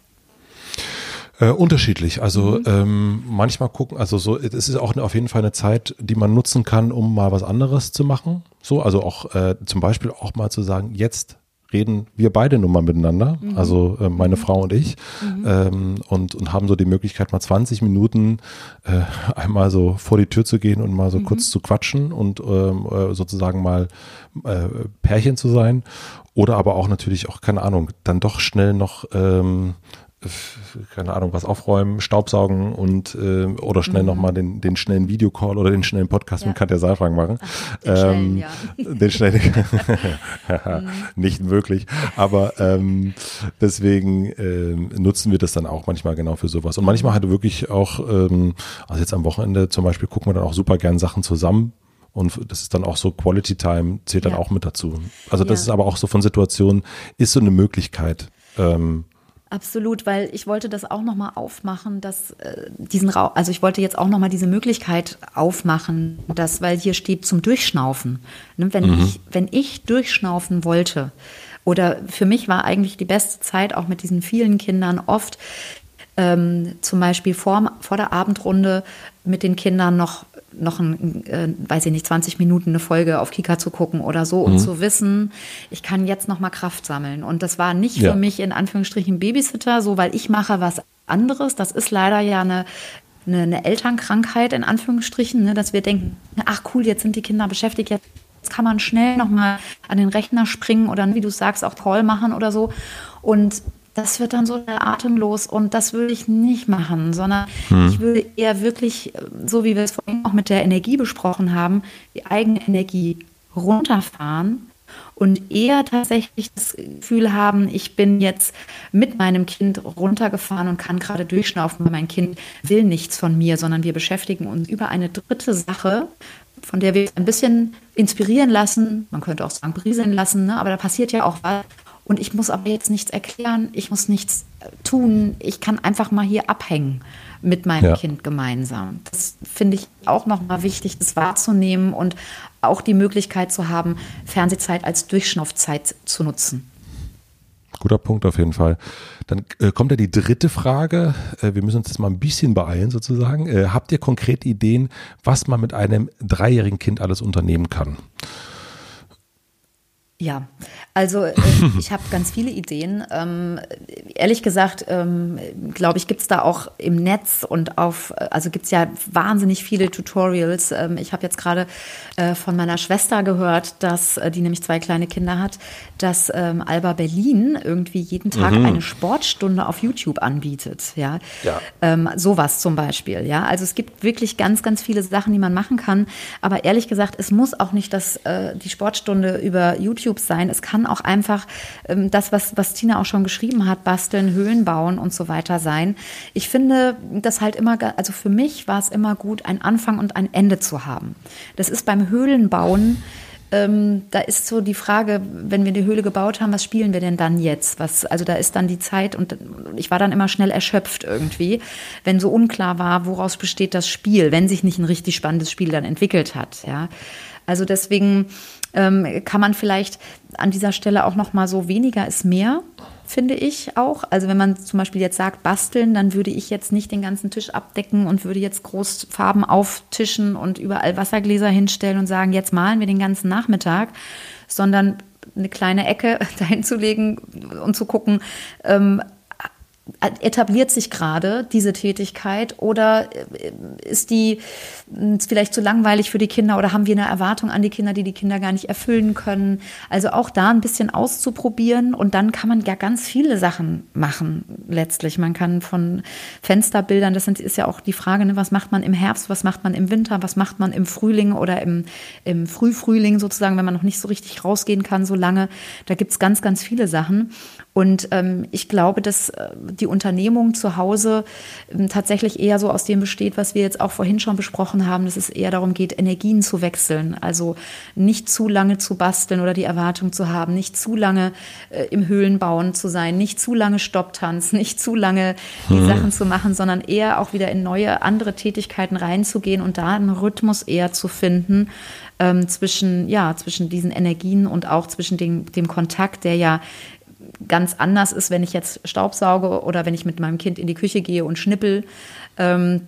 B: Äh, unterschiedlich. Also mhm. ähm, manchmal gucken, also so, es ist auch auf jeden Fall eine Zeit, die man nutzen kann, um mal was anderes zu machen. So, also auch äh, zum Beispiel auch mal zu sagen, jetzt reden wir beide nun mal miteinander, mhm. also äh, meine mhm. Frau und ich, mhm. ähm, und, und haben so die Möglichkeit, mal 20 Minuten äh, einmal so vor die Tür zu gehen und mal so mhm. kurz zu quatschen und ähm, äh, sozusagen mal äh, Pärchen zu sein. Oder aber auch natürlich auch, keine Ahnung, dann doch schnell noch ähm, keine Ahnung, was aufräumen, Staubsaugen und äh, oder schnell mhm. nochmal den, den schnellen Videocall oder den schnellen Podcast ja. mit Katja Saalfrank machen. Ach, den ähm, schnellen, ja. Den schnellen, mhm. nicht wirklich. Aber ähm, deswegen ähm, nutzen wir das dann auch manchmal genau für sowas. Und manchmal halt wirklich auch, ähm, also jetzt am Wochenende zum Beispiel gucken wir dann auch super gern Sachen zusammen. Und das ist dann auch so Quality Time, zählt dann auch mit dazu. Also das ist aber auch so von Situationen, ist so eine Möglichkeit. Ähm,
A: Absolut, weil ich wollte das auch nochmal aufmachen, dass äh, diesen Raum, also ich wollte jetzt auch nochmal diese Möglichkeit aufmachen, dass, weil hier steht zum Durchschnaufen. Ne, wenn mhm. ich, wenn ich durchschnaufen wollte, oder für mich war eigentlich die beste Zeit auch mit diesen vielen Kindern oft ähm, zum Beispiel vor, vor der Abendrunde mit den Kindern noch noch ein, äh, weiß ich nicht, 20 Minuten eine Folge auf Kika zu gucken oder so mhm. und zu wissen, ich kann jetzt noch mal Kraft sammeln. Und das war nicht ja. für mich in Anführungsstrichen Babysitter, so weil ich mache was anderes. Das ist leider ja eine, eine, eine Elternkrankheit in Anführungsstrichen, ne, dass wir denken, ach cool, jetzt sind die Kinder beschäftigt, jetzt kann man schnell noch mal an den Rechner springen oder wie du sagst auch Call machen oder so. Und das wird dann so atemlos und das würde ich nicht machen, sondern hm. ich würde eher wirklich, so wie wir es vorhin auch mit der Energie besprochen haben, die eigene Energie runterfahren und eher tatsächlich das Gefühl haben, ich bin jetzt mit meinem Kind runtergefahren und kann gerade durchschnaufen, weil mein Kind will nichts von mir, sondern wir beschäftigen uns über eine dritte Sache, von der wir ein bisschen inspirieren lassen, man könnte auch sagen brieseln lassen, ne? aber da passiert ja auch was und ich muss aber jetzt nichts erklären, ich muss nichts äh, tun. Ich kann einfach mal hier abhängen mit meinem ja. Kind gemeinsam. Das finde ich auch nochmal wichtig, das wahrzunehmen und auch die Möglichkeit zu haben, Fernsehzeit als Durchschnaufzeit zu nutzen.
B: Guter Punkt auf jeden Fall. Dann äh, kommt ja die dritte Frage. Äh, wir müssen uns jetzt mal ein bisschen beeilen sozusagen. Äh, habt ihr konkrete Ideen, was man mit einem dreijährigen Kind alles unternehmen kann?
A: Ja, also äh, ich habe ganz viele Ideen. Ähm, ehrlich gesagt, ähm, glaube ich, gibt es da auch im Netz und auf, also gibt es ja wahnsinnig viele Tutorials. Ähm, ich habe jetzt gerade äh, von meiner Schwester gehört, dass äh, die nämlich zwei kleine Kinder hat, dass ähm, Alba Berlin irgendwie jeden Tag mhm. eine Sportstunde auf YouTube anbietet. Ja, ja. Ähm, sowas zum Beispiel. Ja, also es gibt wirklich ganz, ganz viele Sachen, die man machen kann. Aber ehrlich gesagt, es muss auch nicht das, äh, die Sportstunde über YouTube YouTube sein. Es kann auch einfach ähm, das, was, was Tina auch schon geschrieben hat, basteln, Höhlen bauen und so weiter sein. Ich finde das halt immer, also für mich war es immer gut, ein Anfang und ein Ende zu haben. Das ist beim Höhlenbauen ähm, da ist so die Frage, wenn wir die Höhle gebaut haben, was spielen wir denn dann jetzt? Was, also da ist dann die Zeit und ich war dann immer schnell erschöpft irgendwie, wenn so unklar war, woraus besteht das Spiel, wenn sich nicht ein richtig spannendes Spiel dann entwickelt hat. Ja, also deswegen ähm, kann man vielleicht an dieser Stelle auch noch mal so weniger ist mehr finde ich auch. Also wenn man zum Beispiel jetzt sagt, basteln, dann würde ich jetzt nicht den ganzen Tisch abdecken und würde jetzt groß Farben auftischen und überall Wassergläser hinstellen und sagen, jetzt malen wir den ganzen Nachmittag, sondern eine kleine Ecke dahin zu legen und zu gucken, ähm, etabliert sich gerade diese Tätigkeit oder äh, ist die hm, vielleicht zu langweilig für die Kinder oder haben wir eine Erwartung an die Kinder, die die Kinder gar nicht erfüllen können? Also auch da ein bisschen auszuprobieren und dann kann man ja ganz viele Sachen machen letztlich. Man kann von Fensterbildern, das ist ja auch die Frage, ne, was macht man im Herbst, was macht man im Winter, was macht man im Frühling oder im, im Frühfrühling sozusagen, wenn man noch nicht so richtig rausgehen kann so lange. Da gibt es ganz, ganz viele Sachen. Und ähm, ich glaube, dass äh, die Unternehmung zu Hause ähm, tatsächlich eher so aus dem besteht, was wir jetzt auch vorhin schon besprochen haben, dass es eher darum geht, Energien zu wechseln. Also nicht zu lange zu basteln oder die Erwartung zu haben, nicht zu lange äh, im Höhlenbauen zu sein, nicht zu lange Stopptanz, nicht zu lange die mhm. Sachen zu machen, sondern eher auch wieder in neue, andere Tätigkeiten reinzugehen und da einen Rhythmus eher zu finden. Ähm, zwischen, ja, zwischen diesen Energien und auch zwischen dem, dem Kontakt, der ja ganz anders ist, wenn ich jetzt Staubsauge oder wenn ich mit meinem Kind in die Küche gehe und schnippel. Ähm,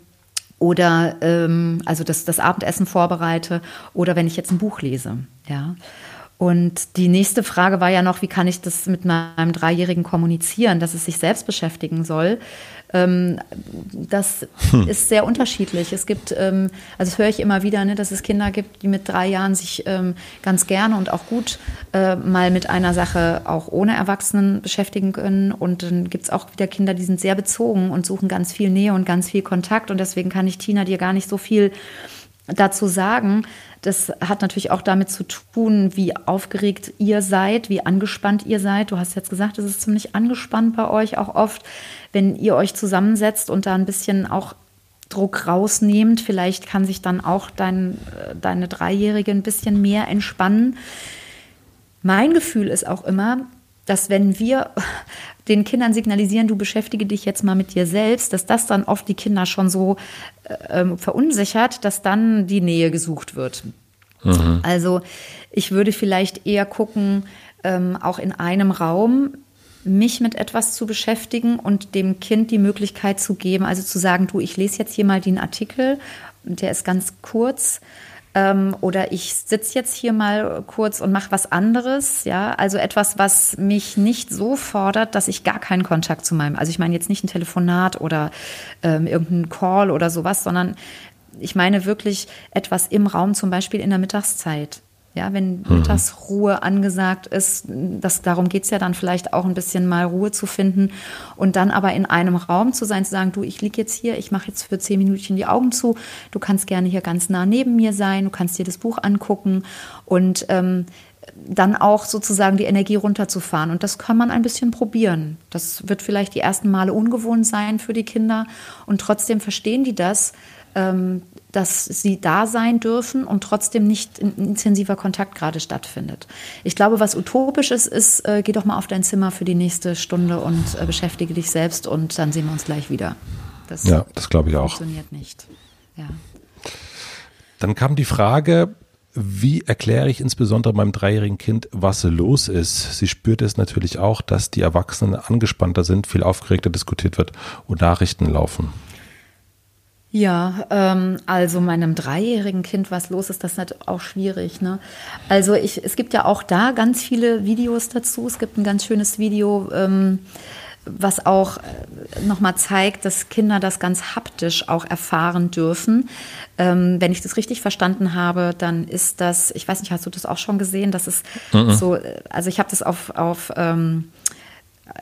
A: oder ähm, also das, das Abendessen vorbereite oder wenn ich jetzt ein Buch lese. Ja. Und die nächste Frage war ja noch, wie kann ich das mit meinem Dreijährigen kommunizieren, dass es sich selbst beschäftigen soll. Ähm, das hm. ist sehr unterschiedlich. Es gibt, ähm, also das höre ich immer wieder, ne, dass es Kinder gibt, die mit drei Jahren sich ähm, ganz gerne und auch gut äh, mal mit einer Sache auch ohne Erwachsenen beschäftigen können. Und dann gibt es auch wieder Kinder, die sind sehr bezogen und suchen ganz viel Nähe und ganz viel Kontakt. Und deswegen kann ich Tina dir gar nicht so viel dazu sagen. Das hat natürlich auch damit zu tun, wie aufgeregt ihr seid, wie angespannt ihr seid. Du hast jetzt gesagt, es ist ziemlich angespannt bei euch auch oft, wenn ihr euch zusammensetzt und da ein bisschen auch Druck rausnehmt. Vielleicht kann sich dann auch dein, äh, deine Dreijährige ein bisschen mehr entspannen. Mein Gefühl ist auch immer, dass wenn wir den Kindern signalisieren, du beschäftige dich jetzt mal mit dir selbst, dass das dann oft die Kinder schon so äh, ähm, verunsichert, dass dann die Nähe gesucht wird. Mhm. Also ich würde vielleicht eher gucken, ähm, auch in einem Raum mich mit etwas zu beschäftigen und dem Kind die Möglichkeit zu geben, also zu sagen, du, ich lese jetzt hier mal den Artikel, der ist ganz kurz ähm, oder ich sitze jetzt hier mal kurz und mache was anderes, ja, also etwas, was mich nicht so fordert, dass ich gar keinen Kontakt zu meinem, also ich meine jetzt nicht ein Telefonat oder ähm, irgendein Call oder sowas, sondern ich meine wirklich etwas im Raum, zum Beispiel in der Mittagszeit. Ja, wenn mhm. Mittagsruhe angesagt ist, das, darum geht es ja dann vielleicht auch ein bisschen mal Ruhe zu finden und dann aber in einem Raum zu sein, zu sagen, du, ich liege jetzt hier, ich mache jetzt für zehn Minuten die Augen zu, du kannst gerne hier ganz nah neben mir sein, du kannst dir das Buch angucken und ähm, dann auch sozusagen die Energie runterzufahren. Und das kann man ein bisschen probieren. Das wird vielleicht die ersten Male ungewohnt sein für die Kinder und trotzdem verstehen die das, ähm, dass sie da sein dürfen und trotzdem nicht ein intensiver Kontakt gerade stattfindet. Ich glaube, was utopisch ist, ist, äh, geh doch mal auf dein Zimmer für die nächste Stunde und äh, beschäftige dich selbst und dann sehen wir uns gleich wieder.
B: Das ja, das glaube ich auch.
A: Funktioniert nicht. Ja.
B: Dann kam die Frage, wie erkläre ich insbesondere meinem dreijährigen Kind, was los ist? Sie spürt es natürlich auch, dass die Erwachsenen angespannter sind, viel aufgeregter diskutiert wird und Nachrichten laufen.
A: Ja, ähm, also meinem dreijährigen Kind was los ist, das ist halt auch schwierig. Ne? Also ich, es gibt ja auch da ganz viele Videos dazu. Es gibt ein ganz schönes Video, ähm, was auch äh, nochmal zeigt, dass Kinder das ganz haptisch auch erfahren dürfen. Ähm, wenn ich das richtig verstanden habe, dann ist das, ich weiß nicht, hast du das auch schon gesehen? Das ist mhm. so, äh, also ich habe das auf, auf ähm,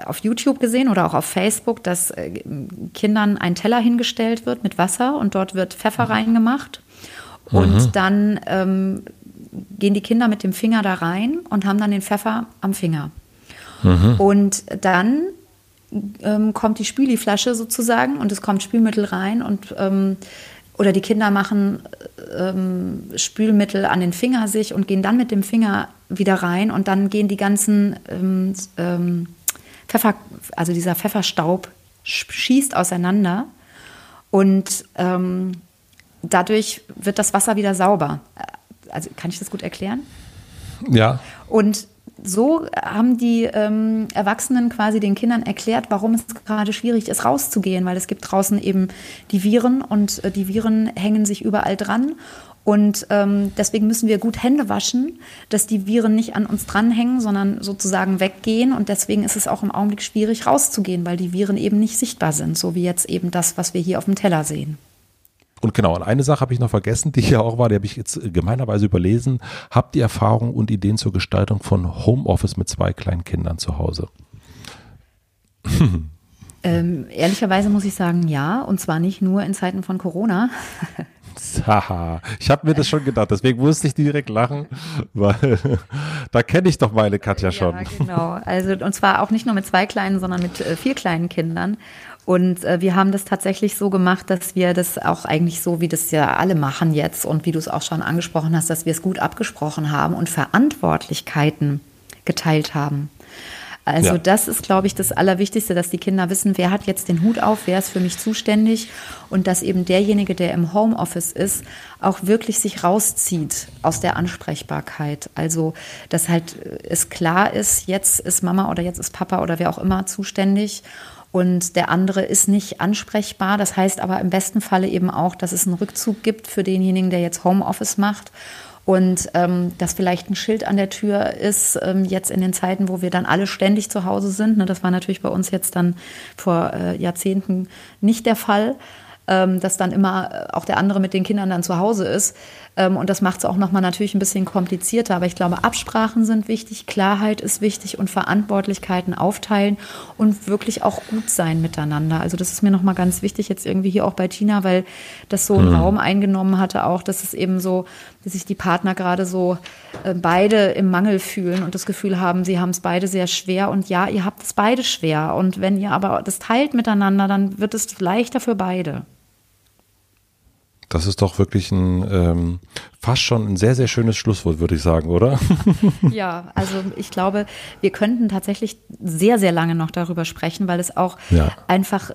A: auf YouTube gesehen oder auch auf Facebook, dass äh, Kindern ein Teller hingestellt wird mit Wasser und dort wird Pfeffer mhm. reingemacht. Und mhm. dann ähm, gehen die Kinder mit dem Finger da rein und haben dann den Pfeffer am Finger. Mhm. Und dann ähm, kommt die Spüliflasche sozusagen und es kommt Spülmittel rein und ähm, oder die Kinder machen ähm, Spülmittel an den Finger sich und gehen dann mit dem Finger wieder rein und dann gehen die ganzen ähm, ähm, Pfeffer, also dieser Pfefferstaub schießt auseinander und ähm, dadurch wird das Wasser wieder sauber. Also kann ich das gut erklären?
B: Ja.
A: Und so haben die ähm, Erwachsenen quasi den Kindern erklärt, warum es gerade schwierig ist, rauszugehen, weil es gibt draußen eben die Viren und äh, die Viren hängen sich überall dran. Und ähm, deswegen müssen wir gut Hände waschen, dass die Viren nicht an uns dranhängen, sondern sozusagen weggehen. Und deswegen ist es auch im Augenblick schwierig rauszugehen, weil die Viren eben nicht sichtbar sind, so wie jetzt eben das, was wir hier auf dem Teller sehen.
B: Und genau, und eine Sache habe ich noch vergessen, die hier auch war, die habe ich jetzt gemeinerweise überlesen. Habt ihr Erfahrungen und Ideen zur Gestaltung von Homeoffice mit zwei kleinen Kindern zu Hause?
A: Ähm, ehrlicherweise muss ich sagen, ja, und zwar nicht nur in Zeiten von Corona.
B: Haha, ich habe mir das schon gedacht, deswegen musste ich direkt lachen, weil da kenne ich doch meine Katja schon. Ja,
A: genau. Also und zwar auch nicht nur mit zwei kleinen, sondern mit äh, vier kleinen Kindern. Und äh, wir haben das tatsächlich so gemacht, dass wir das auch eigentlich so, wie das ja alle machen jetzt und wie du es auch schon angesprochen hast, dass wir es gut abgesprochen haben und Verantwortlichkeiten geteilt haben. Also ja. das ist, glaube ich, das Allerwichtigste, dass die Kinder wissen, wer hat jetzt den Hut auf, wer ist für mich zuständig und dass eben derjenige, der im Homeoffice ist, auch wirklich sich rauszieht aus der Ansprechbarkeit. Also dass halt es klar ist, jetzt ist Mama oder jetzt ist Papa oder wer auch immer zuständig und der andere ist nicht ansprechbar. Das heißt aber im besten Falle eben auch, dass es einen Rückzug gibt für denjenigen, der jetzt Homeoffice macht und ähm, dass vielleicht ein Schild an der Tür ist, ähm, jetzt in den Zeiten, wo wir dann alle ständig zu Hause sind. Ne, das war natürlich bei uns jetzt dann vor äh, Jahrzehnten nicht der Fall ähm, dass dann immer äh, auch der andere mit den Kindern dann zu Hause ist. Ähm, und das macht es auch nochmal natürlich ein bisschen komplizierter. Aber ich glaube, Absprachen sind wichtig, Klarheit ist wichtig und Verantwortlichkeiten aufteilen und wirklich auch gut sein miteinander. Also das ist mir nochmal ganz wichtig jetzt irgendwie hier auch bei Tina, weil das so einen mhm. Raum eingenommen hatte auch, dass es eben so, dass sich die Partner gerade so äh, beide im Mangel fühlen und das Gefühl haben, sie haben es beide sehr schwer und ja, ihr habt es beide schwer. Und wenn ihr aber das teilt miteinander, dann wird es leichter für beide.
B: Das ist doch wirklich ein ähm, fast schon ein sehr, sehr schönes Schlusswort, würde ich sagen, oder?
A: Ja, also ich glaube, wir könnten tatsächlich sehr, sehr lange noch darüber sprechen, weil es auch ja. einfach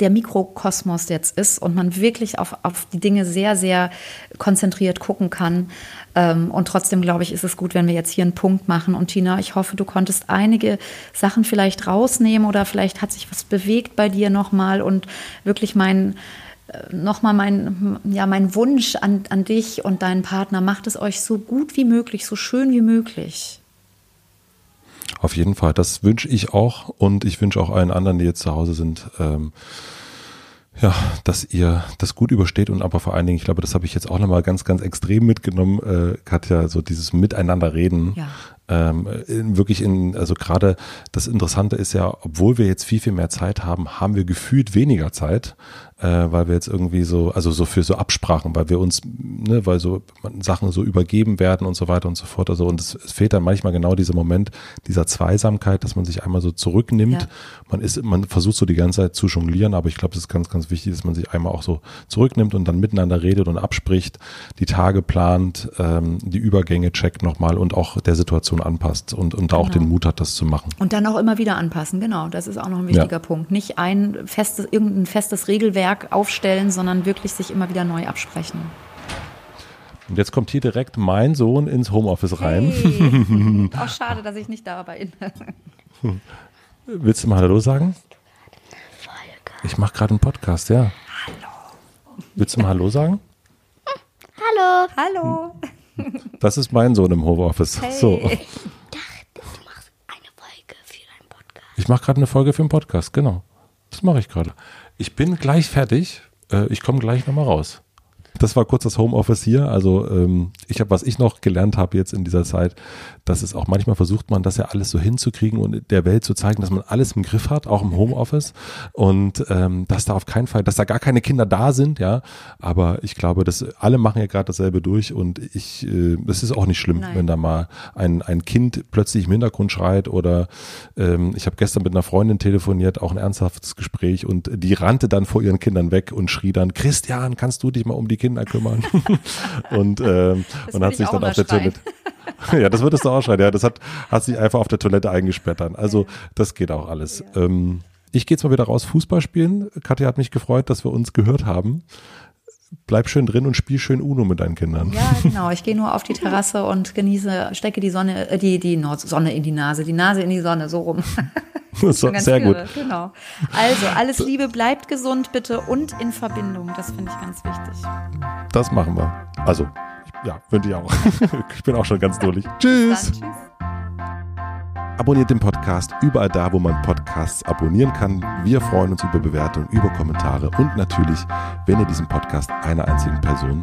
A: der Mikrokosmos jetzt ist und man wirklich auf, auf die Dinge sehr, sehr konzentriert gucken kann. Ähm, und trotzdem, glaube ich, ist es gut, wenn wir jetzt hier einen Punkt machen. Und Tina, ich hoffe, du konntest einige Sachen vielleicht rausnehmen oder vielleicht hat sich was bewegt bei dir nochmal und wirklich meinen nochmal mein, ja, mein Wunsch an, an dich und deinen Partner, macht es euch so gut wie möglich, so schön wie möglich.
B: Auf jeden Fall, das wünsche ich auch und ich wünsche auch allen anderen, die jetzt zu Hause sind, ähm, ja, dass ihr das gut übersteht und aber vor allen Dingen, ich glaube, das habe ich jetzt auch nochmal ganz, ganz extrem mitgenommen, äh, Katja, so dieses Miteinander reden. Ja. Ähm, in, wirklich in, also gerade das Interessante ist ja, obwohl wir jetzt viel, viel mehr Zeit haben, haben wir gefühlt weniger Zeit äh, weil wir jetzt irgendwie so, also so für so Absprachen, weil wir uns, ne, weil so Sachen so übergeben werden und so weiter und so fort. Also und es, es fehlt dann manchmal genau dieser Moment dieser Zweisamkeit, dass man sich einmal so zurücknimmt. Ja. Man ist, man versucht so die ganze Zeit zu jonglieren, aber ich glaube, es ist ganz, ganz wichtig, dass man sich einmal auch so zurücknimmt und dann miteinander redet und abspricht, die Tage plant, ähm, die Übergänge checkt nochmal und auch der Situation anpasst und, und genau. auch den Mut hat, das zu machen.
A: Und dann auch immer wieder anpassen, genau. Das ist auch noch ein wichtiger ja. Punkt. Nicht ein festes, irgendein festes Regelwerk Werk aufstellen, sondern wirklich sich immer wieder neu absprechen.
B: Und jetzt kommt hier direkt mein Sohn ins Homeoffice rein.
A: Hey. Auch schade, dass ich nicht dabei bin.
B: Willst du mal Hallo sagen? Ich mache gerade einen Podcast, ja.
A: Hallo.
B: Willst du mal Hallo sagen?
A: Hallo. Hallo.
B: Das ist mein Sohn im Homeoffice. Hey. So. Ich dachte, du machst eine Folge für einen Podcast. Ich mache gerade eine Folge für einen Podcast, genau. Das mache ich gerade. Ich bin gleich fertig. Äh, ich komme gleich nochmal raus. Das war kurz das Homeoffice hier. Also ähm, ich habe, was ich noch gelernt habe jetzt in dieser Zeit, dass es auch manchmal versucht man, das ja alles so hinzukriegen und der Welt zu zeigen, dass man alles im Griff hat, auch im Homeoffice und ähm, dass da auf keinen Fall, dass da gar keine Kinder da sind, ja. Aber ich glaube, dass alle machen ja gerade dasselbe durch und ich, äh, es ist auch nicht schlimm, Nein. wenn da mal ein, ein Kind plötzlich im Hintergrund schreit oder ähm, ich habe gestern mit einer Freundin telefoniert, auch ein ernsthaftes Gespräch und die rannte dann vor ihren Kindern weg und schrie dann, Christian, kannst du dich mal um die Kinder kümmern? und, ähm, und hat sich dann auf der Toilette. ja, das würdest du auch schreien. Ja, das hat, hat sich einfach auf der Toilette eingesperrt Also, das geht auch alles. Ja. Ähm, ich gehe jetzt mal wieder raus Fußball spielen. Katja hat mich gefreut, dass wir uns gehört haben. Bleib schön drin und spiel schön Uno mit deinen Kindern.
A: Ja, genau. Ich gehe nur auf die Terrasse und genieße, stecke die Sonne, äh, die, die Sonne in die Nase, die Nase in die Sonne, so rum.
B: so, sehr irre. gut.
A: Genau. Also, alles Liebe, bleibt gesund bitte und in Verbindung. Das finde ich ganz wichtig.
B: Das machen wir. Also, ja, wünsche ich auch. ich bin auch schon ganz durch. Tschüss. Dann, tschüss. Abonniert den Podcast überall da, wo man Podcasts abonnieren kann. Wir freuen uns über Bewertungen, über Kommentare und natürlich, wenn ihr diesen Podcast einer einzigen Person